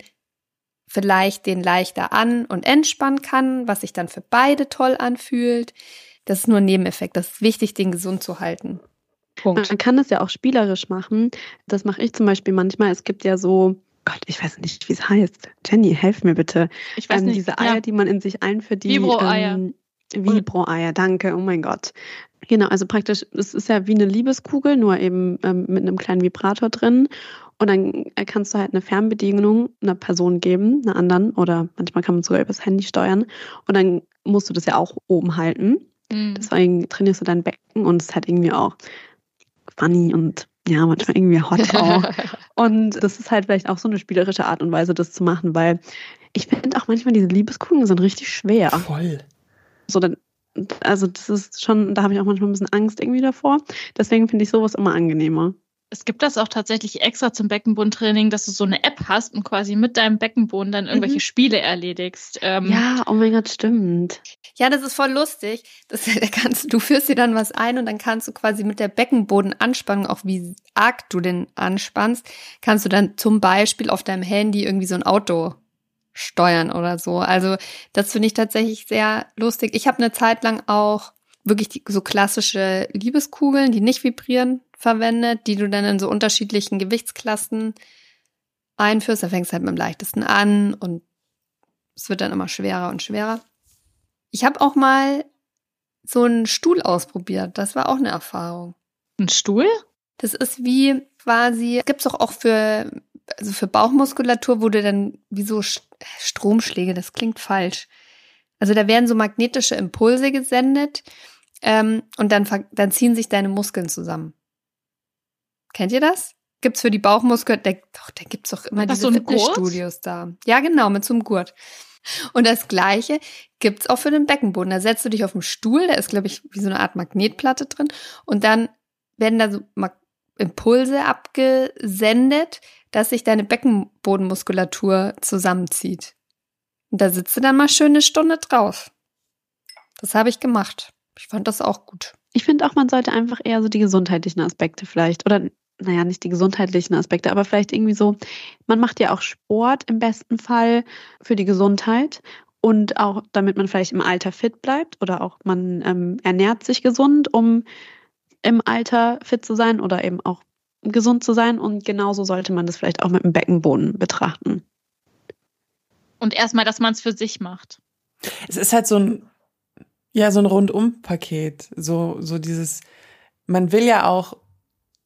vielleicht den leichter an- und entspannen kann, was sich dann für beide toll anfühlt. Das ist nur ein Nebeneffekt. Das ist wichtig, den gesund zu halten. Punkt. Man kann das ja auch spielerisch machen. Das mache ich zum Beispiel manchmal. Es gibt ja so Gott, ich weiß nicht, wie es heißt. Jenny, helf mir bitte. Ich weiß ähm, nicht. Diese Eier, ja. die man in sich einführt, die Vibro-Eier. Ähm, Vibro-Eier, danke, oh mein Gott. Genau, also praktisch, es ist ja wie eine Liebeskugel, nur eben ähm, mit einem kleinen Vibrator drin. Und dann kannst du halt eine Fernbedienung einer Person geben, einer anderen, oder manchmal kann man sogar übers Handy steuern. Und dann musst du das ja auch oben halten. Mhm. Deswegen trainierst du dein Becken und es ist halt irgendwie auch funny und ja, manchmal irgendwie hot auch. und das ist halt vielleicht auch so eine spielerische Art und Weise, das zu machen, weil ich finde auch manchmal diese Liebeskugeln sind richtig schwer. Voll. So, dann, also das ist schon, da habe ich auch manchmal ein bisschen Angst irgendwie davor. Deswegen finde ich sowas immer angenehmer. Es gibt das auch tatsächlich extra zum Beckenbodentraining, dass du so eine App hast und quasi mit deinem Beckenboden dann irgendwelche mhm. Spiele erledigst. Ähm, ja, oh mein Gott, stimmt. Ja, das ist voll lustig. Das, da kannst, du führst dir dann was ein und dann kannst du quasi mit der Beckenbodenanspannung, auch wie arg du den anspannst, kannst du dann zum Beispiel auf deinem Handy irgendwie so ein Auto steuern oder so. Also das finde ich tatsächlich sehr lustig. Ich habe eine Zeit lang auch wirklich die, so klassische Liebeskugeln, die nicht vibrieren, verwendet, die du dann in so unterschiedlichen Gewichtsklassen einführst. Da fängst du halt mit dem leichtesten an und es wird dann immer schwerer und schwerer. Ich habe auch mal so einen Stuhl ausprobiert. Das war auch eine Erfahrung. Ein Stuhl? Das ist wie quasi, gibt es auch, auch für, also für Bauchmuskulatur, wo du dann wie so Stromschläge, das klingt falsch. Also da werden so magnetische Impulse gesendet ähm, und dann, dann ziehen sich deine Muskeln zusammen. Kennt ihr das? Gibt's für die Bauchmuskeln, da, doch, da gibt's doch immer diese so Fitnessstudios da. Ja, genau, mit so einem Gurt. Und das Gleiche gibt's auch für den Beckenboden. Da setzt du dich auf den Stuhl, da ist, glaube ich, wie so eine Art Magnetplatte drin. Und dann werden da so Impulse abgesendet, dass sich deine Beckenbodenmuskulatur zusammenzieht. Und da sitzt du dann mal schön eine Stunde drauf. Das habe ich gemacht. Ich fand das auch gut. Ich finde auch, man sollte einfach eher so die gesundheitlichen Aspekte vielleicht oder naja, nicht die gesundheitlichen Aspekte, aber vielleicht irgendwie so, man macht ja auch Sport im besten Fall für die Gesundheit und auch damit man vielleicht im Alter fit bleibt oder auch man ähm, ernährt sich gesund, um im Alter fit zu sein oder eben auch gesund zu sein und genauso sollte man das vielleicht auch mit dem Beckenboden betrachten. Und erstmal, dass man es für sich macht. Es ist halt so ein, ja, so ein Rundum-Paket. So, so dieses, man will ja auch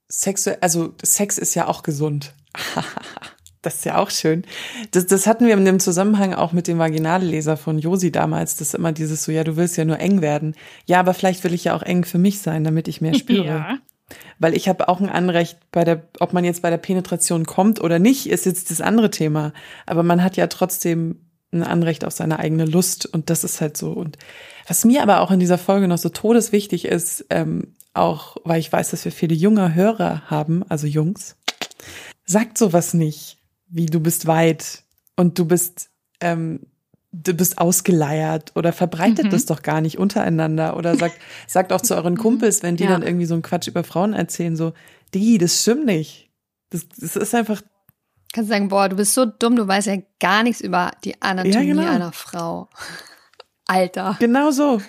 Sex, also Sex ist ja auch gesund. das ist ja auch schön. Das, das hatten wir in dem Zusammenhang auch mit dem Vaginalleser von Josi damals. Das ist immer dieses so, ja, du willst ja nur eng werden. Ja, aber vielleicht will ich ja auch eng für mich sein, damit ich mehr spüre. Ja. Weil ich habe auch ein Anrecht bei der, ob man jetzt bei der Penetration kommt oder nicht, ist jetzt das andere Thema. Aber man hat ja trotzdem ein Anrecht auf seine eigene Lust und das ist halt so. Und was mir aber auch in dieser Folge noch so todeswichtig ist, ähm, auch weil ich weiß, dass wir viele junge Hörer haben, also Jungs, sagt sowas nicht, wie du bist weit und du bist ähm, du bist ausgeleiert oder verbreitet mhm. das doch gar nicht untereinander oder sagt, sagt auch zu euren mhm. Kumpels, wenn die ja. dann irgendwie so einen Quatsch über Frauen erzählen, so, die, das stimmt nicht. Das, das ist einfach. Kannst sagen, boah, du bist so dumm, du weißt ja gar nichts über die Anatomie ja, genau. einer Frau. Alter. Genau so.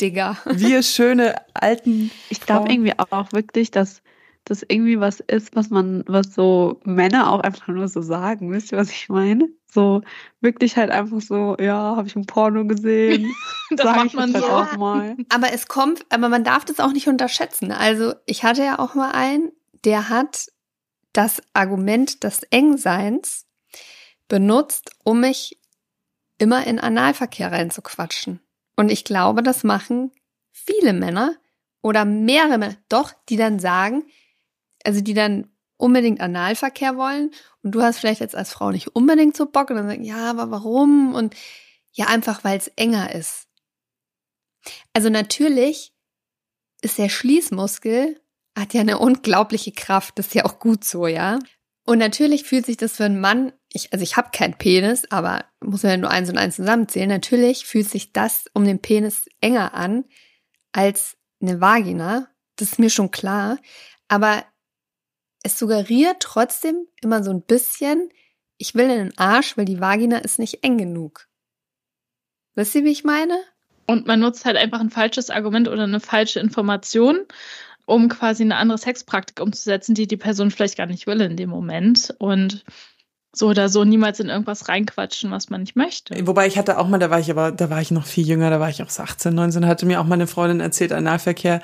Digga. Wir schöne alten. Ich glaube irgendwie auch wirklich, dass das irgendwie was ist, was man, was so Männer auch einfach nur so sagen. Wisst ihr, was ich meine? So wirklich halt einfach so, ja, habe ich ein Porno gesehen. das Sag macht man halt so. Auch mal. Aber es kommt, aber man darf das auch nicht unterschätzen. Also ich hatte ja auch mal einen, der hat das Argument des Engseins benutzt, um mich immer in Analverkehr reinzuquatschen. Und ich glaube, das machen viele Männer oder mehrere Männer, doch, die dann sagen, also die dann unbedingt Analverkehr wollen und du hast vielleicht jetzt als Frau nicht unbedingt so Bock und dann sagen, ja, aber warum? Und ja, einfach weil es enger ist. Also natürlich ist der Schließmuskel, hat ja eine unglaubliche Kraft, das ist ja auch gut so, ja. Und natürlich fühlt sich das für einen Mann, ich, also ich habe keinen Penis, aber muss man ja nur eins und eins zusammenzählen, natürlich fühlt sich das um den Penis enger an als eine Vagina. Das ist mir schon klar. Aber es suggeriert trotzdem immer so ein bisschen, ich will in den Arsch, weil die Vagina ist nicht eng genug. Wisst ihr, wie ich meine? Und man nutzt halt einfach ein falsches Argument oder eine falsche Information, um quasi eine andere Sexpraktik umzusetzen, die die Person vielleicht gar nicht will in dem Moment. Und so oder so niemals in irgendwas reinquatschen, was man nicht möchte. Wobei ich hatte auch mal, da war ich aber, da war ich noch viel jünger, da war ich auch so 18, 19, hatte mir auch meine Freundin erzählt, Analverkehr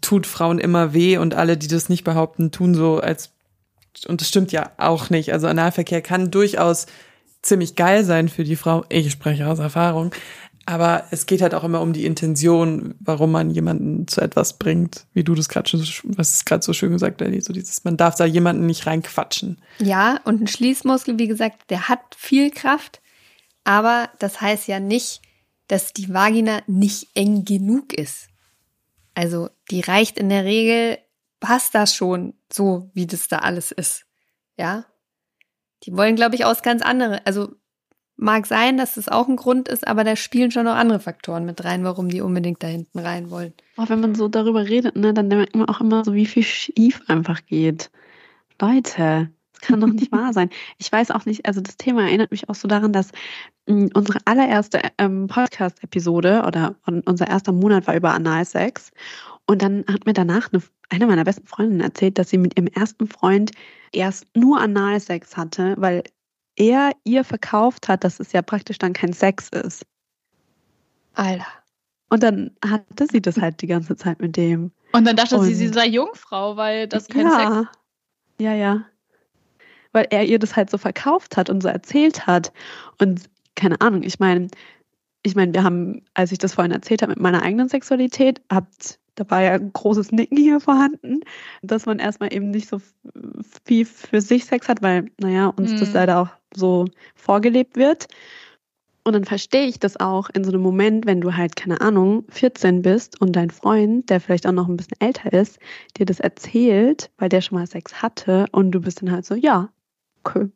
tut Frauen immer weh und alle, die das nicht behaupten, tun so als, und das stimmt ja auch nicht. Also Analverkehr kann durchaus ziemlich geil sein für die Frau. Ich spreche aus Erfahrung. Aber es geht halt auch immer um die Intention, warum man jemanden zu etwas bringt, wie du das gerade schon, was ist gerade so schön gesagt, Ellie, so dieses, man darf da jemanden nicht reinquatschen. Ja, und ein Schließmuskel, wie gesagt, der hat viel Kraft, aber das heißt ja nicht, dass die Vagina nicht eng genug ist. Also die reicht in der Regel, passt das schon so, wie das da alles ist. Ja. Die wollen, glaube ich, aus ganz andere. Also mag sein, dass das auch ein Grund ist, aber da spielen schon noch andere Faktoren mit rein, warum die unbedingt da hinten rein wollen. Auch wenn man so darüber redet, ne, dann merkt man auch immer so, wie viel schief einfach geht. Leute, das kann doch nicht wahr sein. Ich weiß auch nicht, also das Thema erinnert mich auch so daran, dass mh, unsere allererste ähm, Podcast-Episode oder unser erster Monat war über Analsex. Und dann hat mir danach eine, eine meiner besten Freundinnen erzählt, dass sie mit ihrem ersten Freund erst nur Analsex hatte, weil er ihr verkauft hat, dass es ja praktisch dann kein Sex ist. Alter. Und dann hatte sie das halt die ganze Zeit mit dem. Und dann dachte Und, sie, sie sei Jungfrau, weil das kein ja, Sex. Ja, ja weil er ihr das halt so verkauft hat und so erzählt hat. Und keine Ahnung, ich meine, ich meine, wir haben, als ich das vorhin erzählt habe mit meiner eigenen Sexualität, habt, da war ja ein großes Nicken hier vorhanden, dass man erstmal eben nicht so viel für sich Sex hat, weil, naja, uns mhm. das leider auch so vorgelebt wird. Und dann verstehe ich das auch in so einem Moment, wenn du halt, keine Ahnung, 14 bist und dein Freund, der vielleicht auch noch ein bisschen älter ist, dir das erzählt, weil der schon mal Sex hatte und du bist dann halt so, ja, okay.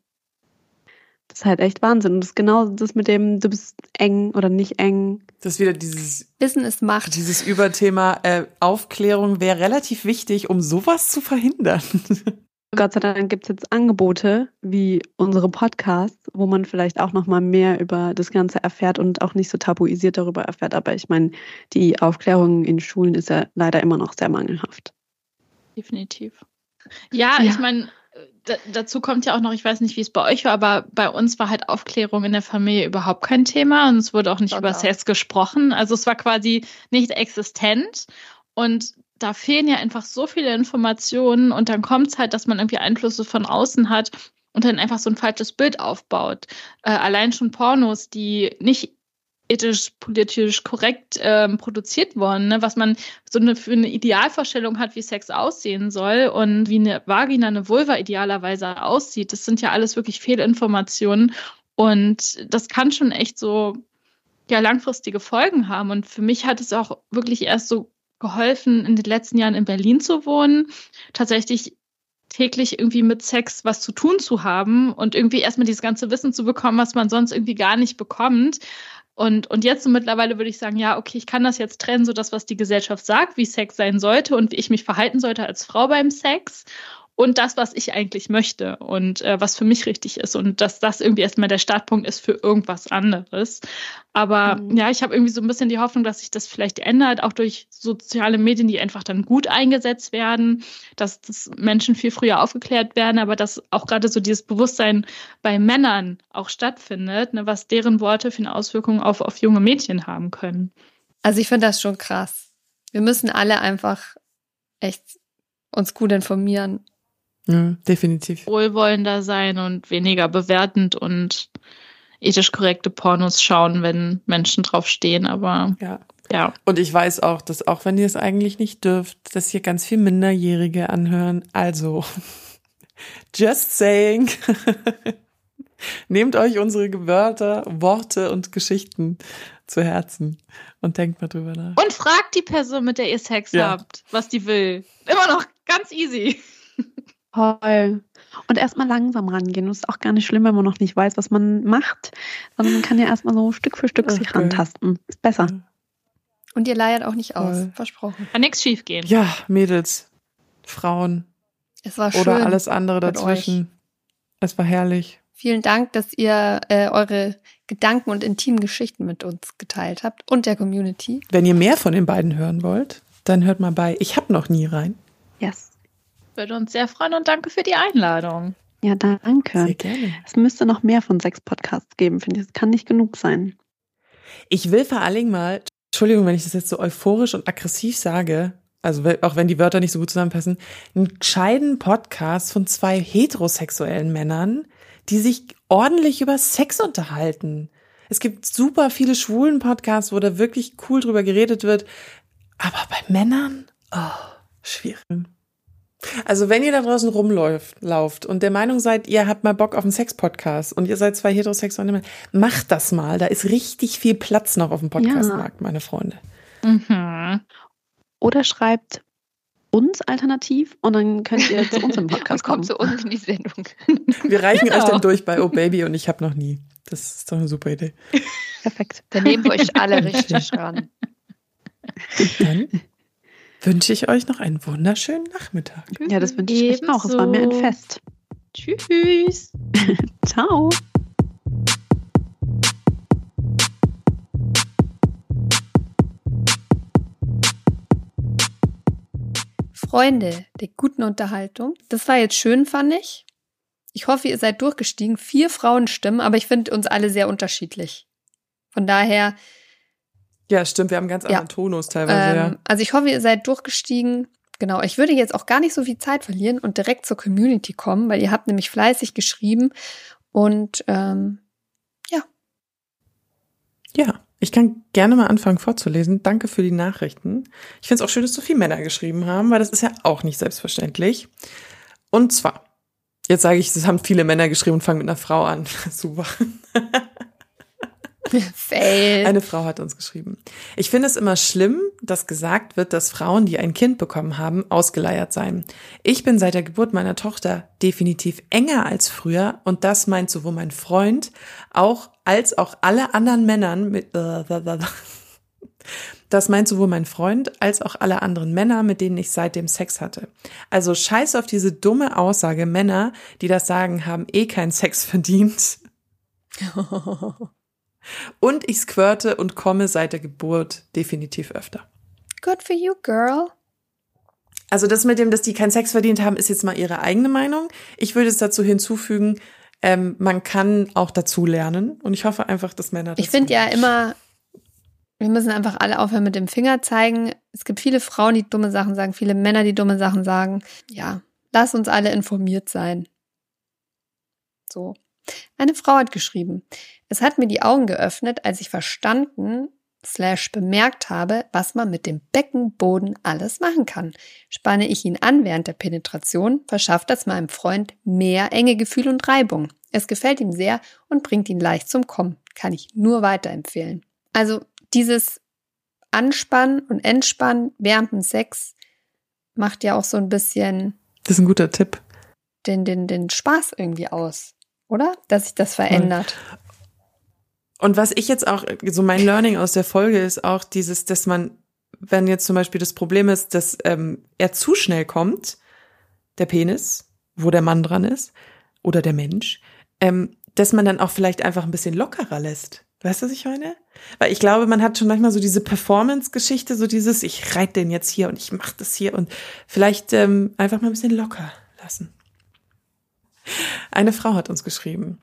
Das ist halt echt Wahnsinn. Und das ist genau das mit dem, du bist eng oder nicht eng. Das ist wieder dieses Wissen ist Macht. Dieses Überthema äh, Aufklärung wäre relativ wichtig, um sowas zu verhindern. Gott sei Dank gibt es jetzt Angebote wie unsere Podcasts, wo man vielleicht auch noch mal mehr über das Ganze erfährt und auch nicht so tabuisiert darüber erfährt. Aber ich meine, die Aufklärung in Schulen ist ja leider immer noch sehr mangelhaft. Definitiv. Ja, ja. ich meine, dazu kommt ja auch noch, ich weiß nicht, wie es bei euch war, aber bei uns war halt Aufklärung in der Familie überhaupt kein Thema und es wurde auch nicht über Sex gesprochen. Also es war quasi nicht existent und da fehlen ja einfach so viele Informationen und dann kommt es halt, dass man irgendwie Einflüsse von außen hat und dann einfach so ein falsches Bild aufbaut. Äh, allein schon Pornos, die nicht ethisch, politisch korrekt ähm, produziert worden, ne? was man so eine, für eine Idealvorstellung hat, wie Sex aussehen soll und wie eine Vagina, eine Vulva idealerweise aussieht. Das sind ja alles wirklich Fehlinformationen und das kann schon echt so ja langfristige Folgen haben. Und für mich hat es auch wirklich erst so geholfen, in den letzten Jahren in Berlin zu wohnen, tatsächlich täglich irgendwie mit Sex was zu tun zu haben und irgendwie erstmal dieses ganze Wissen zu bekommen, was man sonst irgendwie gar nicht bekommt. Und, und jetzt so mittlerweile würde ich sagen, ja, okay, ich kann das jetzt trennen, so das, was die Gesellschaft sagt, wie Sex sein sollte und wie ich mich verhalten sollte als Frau beim Sex und das, was ich eigentlich möchte und äh, was für mich richtig ist und dass das irgendwie erstmal der Startpunkt ist für irgendwas anderes. Aber mhm. ja, ich habe irgendwie so ein bisschen die Hoffnung, dass sich das vielleicht ändert, auch durch soziale Medien, die einfach dann gut eingesetzt werden, dass, dass Menschen viel früher aufgeklärt werden, aber dass auch gerade so dieses Bewusstsein bei Männern auch stattfindet, ne, was deren Worte für eine Auswirkung auf, auf junge Mädchen haben können. Also ich finde das schon krass. Wir müssen alle einfach echt uns gut informieren ja, definitiv. Wohlwollender sein und weniger bewertend und ethisch korrekte Pornos schauen, wenn Menschen drauf stehen, aber ja. ja. Und ich weiß auch, dass auch wenn ihr es eigentlich nicht dürft, dass hier ganz viel Minderjährige anhören. Also, just saying. Nehmt euch unsere Wörter, Worte und Geschichten zu Herzen und denkt mal drüber nach. Und fragt die Person, mit der ihr Sex ja. habt, was die will. Immer noch ganz easy. Toll. Und erstmal langsam rangehen. Und es ist auch gar nicht schlimm, wenn man noch nicht weiß, was man macht. Sondern man kann ja erstmal so Stück für Stück okay. sich rantasten. Ist besser. Und ihr leiert auch nicht aus. Versprochen. Kann nichts schief gehen. Ja, Mädels, Frauen. Es war schön. Oder alles andere dazwischen. Es war herrlich. Vielen Dank, dass ihr äh, eure Gedanken und intimen Geschichten mit uns geteilt habt und der Community. Wenn ihr mehr von den beiden hören wollt, dann hört mal bei. Ich habe noch nie rein. Yes. Würde uns sehr freuen und danke für die Einladung. Ja, danke. Sehr gerne. Es müsste noch mehr von sechs Podcasts geben, finde ich. Es kann nicht genug sein. Ich will vor allen Dingen mal, Entschuldigung, wenn ich das jetzt so euphorisch und aggressiv sage, also auch wenn die Wörter nicht so gut zusammenpassen, einen gescheiten Podcast von zwei heterosexuellen Männern, die sich ordentlich über Sex unterhalten. Es gibt super viele schwulen Podcasts, wo da wirklich cool drüber geredet wird. Aber bei Männern, oh, schwierig. Also wenn ihr da draußen rumläuft lauft und der Meinung seid, ihr habt mal Bock auf einen Sex-Podcast und ihr seid zwei heterosexuelle Männer, macht das mal. Da ist richtig viel Platz noch auf dem Podcastmarkt, ja. meine Freunde. Mhm. Oder schreibt uns alternativ und dann könnt ihr zu uns im Podcast kommen. Kommt zu uns in die Sendung. Wir reichen genau. euch dann durch bei Oh Baby und ich habe noch nie. Das ist doch eine super Idee. Perfekt. Dann nehmen wir euch alle richtig ran. Dann wünsche ich euch noch einen wunderschönen Nachmittag. Ja, das wünsche ich euch auch. Es war mir ein Fest. Tschüss. Ciao. Freunde der guten Unterhaltung. Das war jetzt schön, fand ich. Ich hoffe, ihr seid durchgestiegen. Vier Frauenstimmen, aber ich finde uns alle sehr unterschiedlich. Von daher ja, stimmt, wir haben ganz anderen ja. Tonus teilweise, ähm, ja. Also ich hoffe, ihr seid durchgestiegen. Genau, ich würde jetzt auch gar nicht so viel Zeit verlieren und direkt zur Community kommen, weil ihr habt nämlich fleißig geschrieben und ähm, ja. Ja, ich kann gerne mal anfangen vorzulesen. Danke für die Nachrichten. Ich finde es auch schön, dass so viele Männer geschrieben haben, weil das ist ja auch nicht selbstverständlich. Und zwar, jetzt sage ich, es haben viele Männer geschrieben und fangen mit einer Frau an. Super. Fail. Eine Frau hat uns geschrieben. Ich finde es immer schlimm, dass gesagt wird, dass Frauen, die ein Kind bekommen haben, ausgeleiert seien. Ich bin seit der Geburt meiner Tochter definitiv enger als früher und das meint sowohl mein Freund auch als auch alle anderen Männern mit Das meint sowohl mein Freund als auch alle anderen Männer, mit denen ich seitdem Sex hatte. Also scheiß auf diese dumme Aussage, Männer, die das sagen, haben eh keinen Sex verdient. Und ich squirte und komme seit der Geburt definitiv öfter. Good for you, girl. Also das mit dem, dass die keinen Sex verdient haben, ist jetzt mal ihre eigene Meinung. Ich würde es dazu hinzufügen, ähm, man kann auch dazu lernen. Und ich hoffe einfach, dass Männer. Ich finde ja immer, wir müssen einfach alle aufhören mit dem Finger zeigen. Es gibt viele Frauen, die dumme Sachen sagen, viele Männer, die dumme Sachen sagen. Ja, lass uns alle informiert sein. So. Eine Frau hat geschrieben, es hat mir die Augen geöffnet, als ich verstanden slash bemerkt habe, was man mit dem Beckenboden alles machen kann. Spanne ich ihn an während der Penetration, verschafft das meinem Freund mehr enge Gefühl und Reibung. Es gefällt ihm sehr und bringt ihn leicht zum Kommen. Kann ich nur weiterempfehlen. Also dieses Anspannen und Entspannen während dem Sex macht ja auch so ein bisschen. Das ist ein guter Tipp. Den, den, den Spaß irgendwie aus, oder? Dass sich das verändert. Und was ich jetzt auch, so mein Learning aus der Folge ist auch dieses, dass man, wenn jetzt zum Beispiel das Problem ist, dass ähm, er zu schnell kommt, der Penis, wo der Mann dran ist, oder der Mensch, ähm, dass man dann auch vielleicht einfach ein bisschen lockerer lässt. Weißt du, was ich meine? Weil ich glaube, man hat schon manchmal so diese Performance-Geschichte, so dieses, ich reite den jetzt hier und ich mache das hier und vielleicht ähm, einfach mal ein bisschen locker lassen. Eine Frau hat uns geschrieben.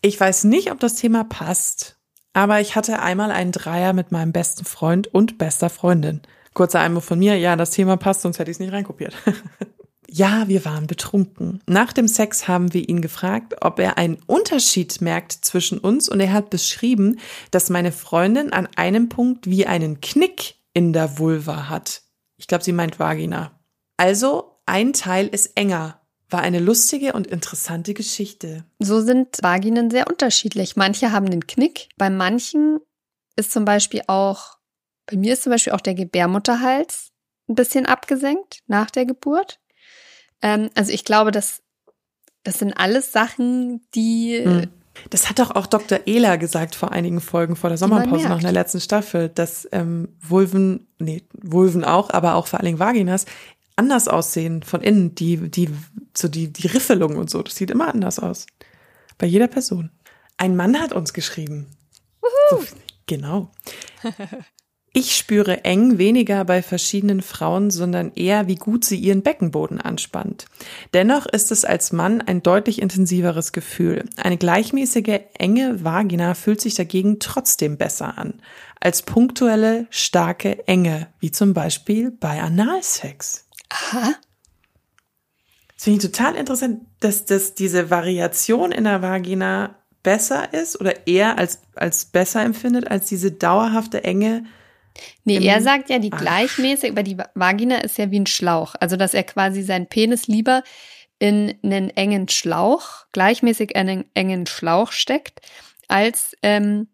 Ich weiß nicht, ob das Thema passt, aber ich hatte einmal einen Dreier mit meinem besten Freund und bester Freundin. Kurzer Einwurf von mir, ja, das Thema passt, sonst hätte ich es nicht reinkopiert. ja, wir waren betrunken. Nach dem Sex haben wir ihn gefragt, ob er einen Unterschied merkt zwischen uns und er hat beschrieben, dass meine Freundin an einem Punkt wie einen Knick in der Vulva hat. Ich glaube, sie meint Vagina. Also, ein Teil ist enger war eine lustige und interessante Geschichte. So sind Vaginen sehr unterschiedlich. Manche haben einen Knick, bei manchen ist zum Beispiel auch, bei mir ist zum Beispiel auch der Gebärmutterhals ein bisschen abgesenkt nach der Geburt. Ähm, also ich glaube, das, das sind alles Sachen, die. Hm. Das hat doch auch Dr. Ehler gesagt vor einigen Folgen vor der Sommerpause noch in der letzten Staffel, dass ähm, Vulven, nee, Vulven auch, aber auch vor allen Dingen Vaginas anders aussehen von innen, die, die, so die, die Riffelung und so. Das sieht immer anders aus. Bei jeder Person. Ein Mann hat uns geschrieben. So, genau. Ich spüre eng weniger bei verschiedenen Frauen, sondern eher, wie gut sie ihren Beckenboden anspannt. Dennoch ist es als Mann ein deutlich intensiveres Gefühl. Eine gleichmäßige, enge Vagina fühlt sich dagegen trotzdem besser an. Als punktuelle, starke Enge, wie zum Beispiel bei Analsex. Aha. Das finde ich total interessant, dass, dass diese Variation in der Vagina besser ist oder eher als, als besser empfindet, als diese dauerhafte Enge. Nee, er sagt ja die gleichmäßig, aber die Vagina ist ja wie ein Schlauch. Also, dass er quasi seinen Penis lieber in einen engen Schlauch, gleichmäßig einen engen Schlauch steckt, als ähm,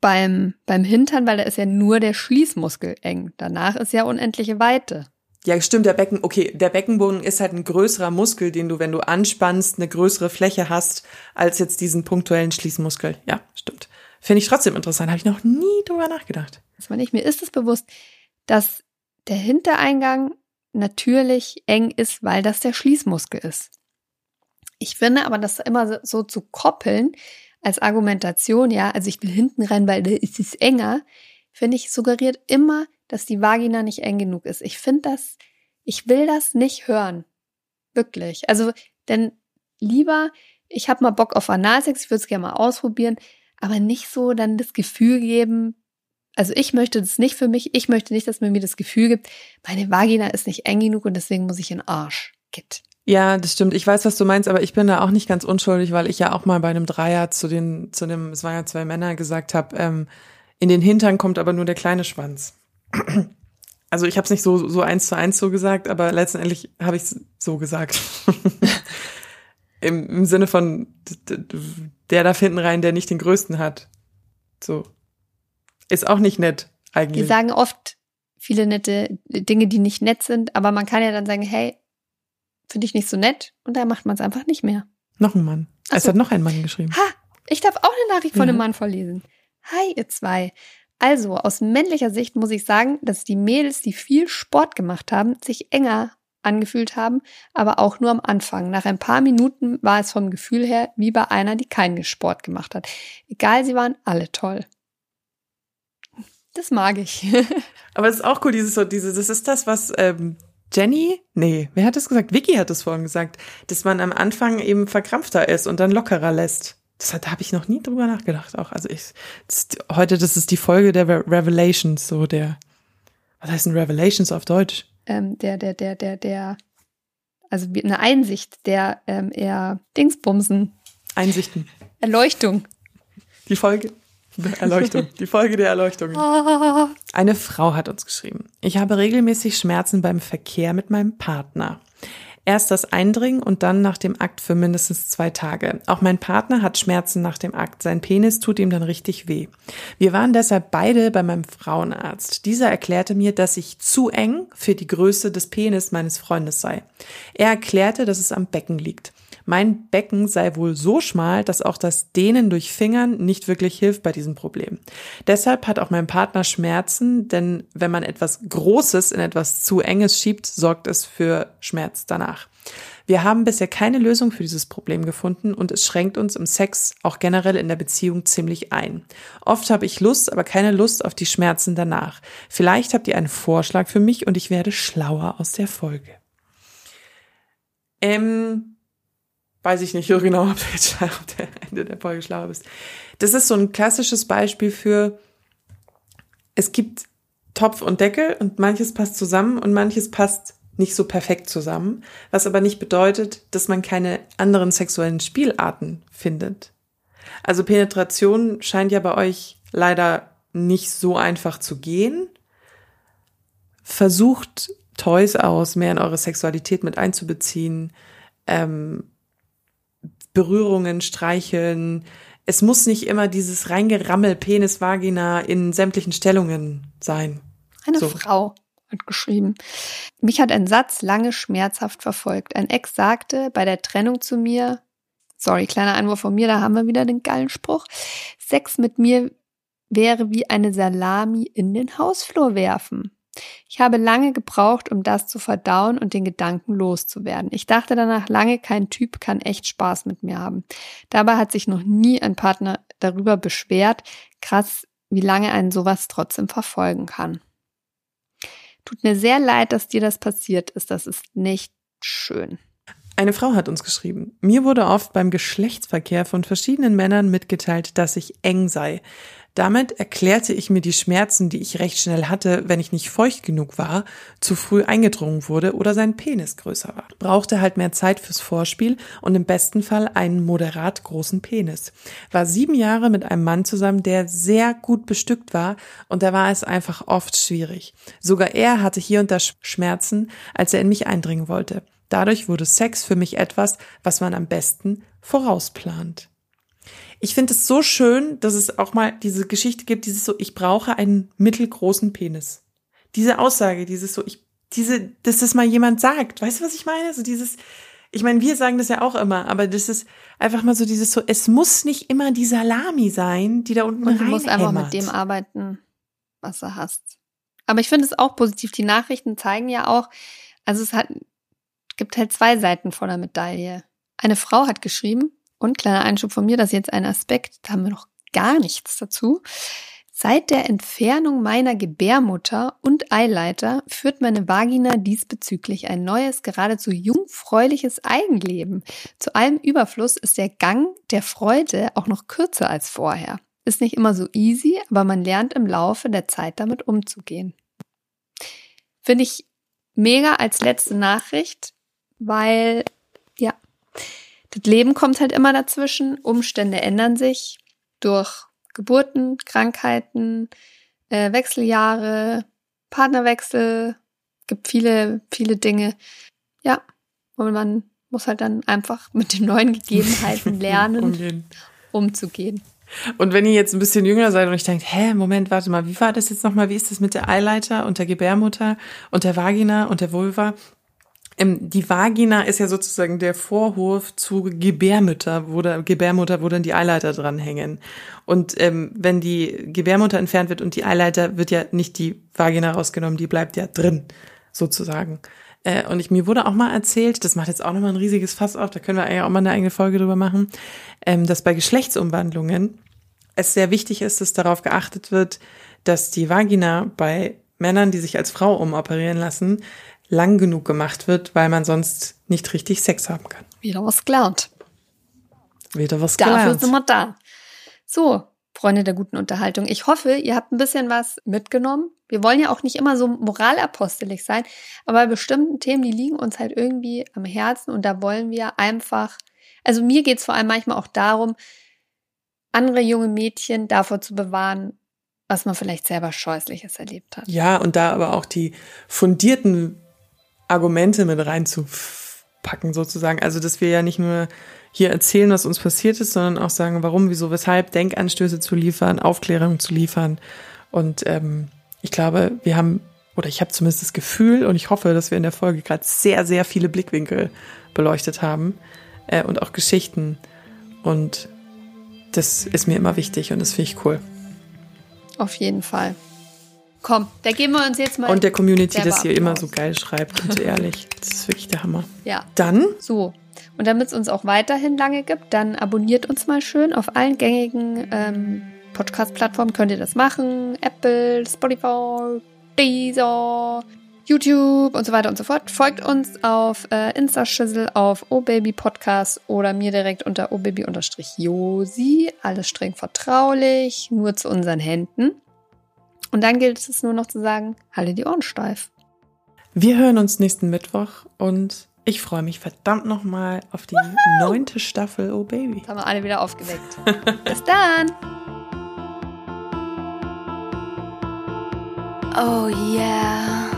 beim, beim Hintern, weil da ist ja nur der Schließmuskel eng. Danach ist ja unendliche Weite. Ja, stimmt, der Becken, okay, der Beckenboden ist halt ein größerer Muskel, den du, wenn du anspannst, eine größere Fläche hast, als jetzt diesen punktuellen Schließmuskel. Ja, stimmt. Finde ich trotzdem interessant, habe ich noch nie drüber nachgedacht. Das war nicht, mir ist es bewusst, dass der Hintereingang natürlich eng ist, weil das der Schließmuskel ist. Ich finde aber, das immer so zu koppeln als Argumentation, ja, also ich will hinten rein, weil da ist es enger, finde ich, suggeriert immer, dass die Vagina nicht eng genug ist. Ich finde das, ich will das nicht hören. Wirklich. Also, denn lieber, ich habe mal Bock auf Analsex, ich würde es gerne mal ausprobieren, aber nicht so dann das Gefühl geben, also ich möchte das nicht für mich, ich möchte nicht, dass man mir das Gefühl gibt, meine Vagina ist nicht eng genug und deswegen muss ich in Arsch. Kit. Ja, das stimmt. Ich weiß, was du meinst, aber ich bin da auch nicht ganz unschuldig, weil ich ja auch mal bei einem Dreier zu den, zu dem, es waren ja zwei Männer, gesagt habe, ähm, in den Hintern kommt aber nur der kleine Schwanz. Also ich habe es nicht so, so eins zu eins so gesagt, aber letztendlich habe ich es so gesagt. Im, Im Sinne von, der darf hinten rein, der nicht den größten hat. So. Ist auch nicht nett, eigentlich. Wir sagen oft viele nette Dinge, die nicht nett sind, aber man kann ja dann sagen, hey, finde ich nicht so nett und dann macht man es einfach nicht mehr. Noch ein Mann. So. Es hat noch ein Mann geschrieben. Ha, ich darf auch eine Nachricht von einem Mann vorlesen. Hi, ihr zwei. Also, aus männlicher Sicht muss ich sagen, dass die Mädels, die viel Sport gemacht haben, sich enger angefühlt haben, aber auch nur am Anfang. Nach ein paar Minuten war es vom Gefühl her wie bei einer, die keinen Sport gemacht hat. Egal, sie waren alle toll. Das mag ich. aber es ist auch cool, dieses dieses, das ist das, was ähm, Jenny, nee, wer hat das gesagt? Vicky hat es vorhin gesagt, dass man am Anfang eben verkrampfter ist und dann lockerer lässt. Das da habe ich noch nie drüber nachgedacht. Auch also ich das, heute das ist die Folge der Re Revelations, so der was heißt denn Revelations auf Deutsch? Ähm, der der der der der also eine Einsicht, der ähm, eher Dingsbumsen. Einsichten. Erleuchtung. Die Folge der Erleuchtung. Die Folge der Erleuchtung. Ah. Eine Frau hat uns geschrieben. Ich habe regelmäßig Schmerzen beim Verkehr mit meinem Partner. Erst das Eindringen und dann nach dem Akt für mindestens zwei Tage. Auch mein Partner hat Schmerzen nach dem Akt. Sein Penis tut ihm dann richtig weh. Wir waren deshalb beide bei meinem Frauenarzt. Dieser erklärte mir, dass ich zu eng für die Größe des Penis meines Freundes sei. Er erklärte, dass es am Becken liegt. Mein Becken sei wohl so schmal, dass auch das Dehnen durch Fingern nicht wirklich hilft bei diesem Problem. Deshalb hat auch mein Partner Schmerzen, denn wenn man etwas Großes in etwas zu Enges schiebt, sorgt es für Schmerz danach. Wir haben bisher keine Lösung für dieses Problem gefunden und es schränkt uns im Sex auch generell in der Beziehung ziemlich ein. Oft habe ich Lust, aber keine Lust auf die Schmerzen danach. Vielleicht habt ihr einen Vorschlag für mich und ich werde schlauer aus der Folge. Ähm, weiß ich nicht so genau, ob du jetzt am Ende der Folge schlau bist. Das ist so ein klassisches Beispiel für, es gibt Topf und Deckel und manches passt zusammen und manches passt nicht so perfekt zusammen, was aber nicht bedeutet, dass man keine anderen sexuellen Spielarten findet. Also Penetration scheint ja bei euch leider nicht so einfach zu gehen. Versucht Toys aus, mehr in eure Sexualität mit einzubeziehen. Ähm, Berührungen, Streicheln. Es muss nicht immer dieses reingerammel Penis, Vagina in sämtlichen Stellungen sein. Eine so. Frau hat geschrieben. Mich hat ein Satz lange schmerzhaft verfolgt. Ein Ex sagte bei der Trennung zu mir, sorry, kleiner Einwurf von mir, da haben wir wieder den geilen Spruch, Sex mit mir wäre wie eine Salami in den Hausflur werfen. Ich habe lange gebraucht, um das zu verdauen und den Gedanken loszuwerden. Ich dachte danach lange, kein Typ kann echt Spaß mit mir haben. Dabei hat sich noch nie ein Partner darüber beschwert. Krass, wie lange einen sowas trotzdem verfolgen kann. Tut mir sehr leid, dass dir das passiert ist. Das ist nicht schön. Eine Frau hat uns geschrieben. Mir wurde oft beim Geschlechtsverkehr von verschiedenen Männern mitgeteilt, dass ich eng sei. Damit erklärte ich mir die Schmerzen, die ich recht schnell hatte, wenn ich nicht feucht genug war, zu früh eingedrungen wurde oder sein Penis größer war. Brauchte halt mehr Zeit fürs Vorspiel und im besten Fall einen moderat großen Penis. War sieben Jahre mit einem Mann zusammen, der sehr gut bestückt war und da war es einfach oft schwierig. Sogar er hatte hier und da Schmerzen, als er in mich eindringen wollte. Dadurch wurde Sex für mich etwas, was man am besten vorausplant. Ich finde es so schön, dass es auch mal diese Geschichte gibt, dieses so, ich brauche einen mittelgroßen Penis. Diese Aussage, dieses so, ich, diese, dass das mal jemand sagt. Weißt du, was ich meine? So dieses, ich meine, wir sagen das ja auch immer, aber das ist einfach mal so dieses so, es muss nicht immer die Salami sein, die da unten Und du musst einfach mit dem arbeiten, was du hast. Aber ich finde es auch positiv. Die Nachrichten zeigen ja auch, also es hat, gibt halt zwei Seiten von der Medaille. Eine Frau hat geschrieben, und kleiner Einschub von mir, das ist jetzt ein Aspekt, da haben wir noch gar nichts dazu. Seit der Entfernung meiner Gebärmutter und Eileiter führt meine Vagina diesbezüglich ein neues, geradezu jungfräuliches Eigenleben. Zu allem Überfluss ist der Gang der Freude auch noch kürzer als vorher. Ist nicht immer so easy, aber man lernt im Laufe der Zeit damit umzugehen. Finde ich mega als letzte Nachricht, weil, das Leben kommt halt immer dazwischen, Umstände ändern sich durch Geburten, Krankheiten, äh, Wechseljahre, Partnerwechsel, gibt viele, viele Dinge. Ja, und man muss halt dann einfach mit den neuen Gegebenheiten lernen, Umgehen. umzugehen. Und wenn ihr jetzt ein bisschen jünger seid und ich denkt, hä, Moment, warte mal, wie war das jetzt nochmal? Wie ist das mit der Eileiter und der Gebärmutter und der Vagina und der Vulva? Ähm, die Vagina ist ja sozusagen der Vorhof zu Gebärmutter, wo da, Gebärmutter, wo dann die Eileiter dranhängen. Und ähm, wenn die Gebärmutter entfernt wird und die Eileiter, wird ja nicht die Vagina rausgenommen, die bleibt ja drin, sozusagen. Äh, und ich, mir wurde auch mal erzählt, das macht jetzt auch nochmal ein riesiges Fass auf, da können wir eigentlich auch mal eine eigene Folge drüber machen, ähm, dass bei Geschlechtsumwandlungen es sehr wichtig ist, dass darauf geachtet wird, dass die Vagina bei Männern, die sich als Frau umoperieren lassen, lang genug gemacht wird, weil man sonst nicht richtig Sex haben kann. Wieder was gelernt. Wieder was Dafür gelernt. sind wir da. So, Freunde der guten Unterhaltung. Ich hoffe, ihr habt ein bisschen was mitgenommen. Wir wollen ja auch nicht immer so moralapostelig sein, aber bei bestimmten Themen, die liegen uns halt irgendwie am Herzen und da wollen wir einfach, also mir geht es vor allem manchmal auch darum, andere junge Mädchen davor zu bewahren, was man vielleicht selber Scheußliches erlebt hat. Ja, und da aber auch die fundierten Argumente mit reinzupacken, sozusagen. Also, dass wir ja nicht nur hier erzählen, was uns passiert ist, sondern auch sagen, warum, wieso, weshalb, Denkanstöße zu liefern, Aufklärung zu liefern. Und ähm, ich glaube, wir haben, oder ich habe zumindest das Gefühl und ich hoffe, dass wir in der Folge gerade sehr, sehr viele Blickwinkel beleuchtet haben äh, und auch Geschichten. Und das ist mir immer wichtig und das finde ich cool. Auf jeden Fall. Komm, da geben wir uns jetzt mal. Und der Community, das hier immer so geil schreibt und ehrlich. Das ist wirklich der Hammer. Ja. Dann? So. Und damit es uns auch weiterhin lange gibt, dann abonniert uns mal schön auf allen gängigen ähm, Podcast-Plattformen. Könnt ihr das machen. Apple, Spotify, Deezer, YouTube und so weiter und so fort. Folgt uns auf äh, Insta-Schüssel, auf obaby Podcast oder mir direkt unter obaby-josi. Alles streng vertraulich, nur zu unseren Händen. Und dann gilt es nur noch zu sagen, halte die Ohren steif. Wir hören uns nächsten Mittwoch und ich freue mich verdammt nochmal auf die neunte Staffel Oh Baby. Jetzt haben wir alle wieder aufgeweckt. Bis dann! Oh yeah.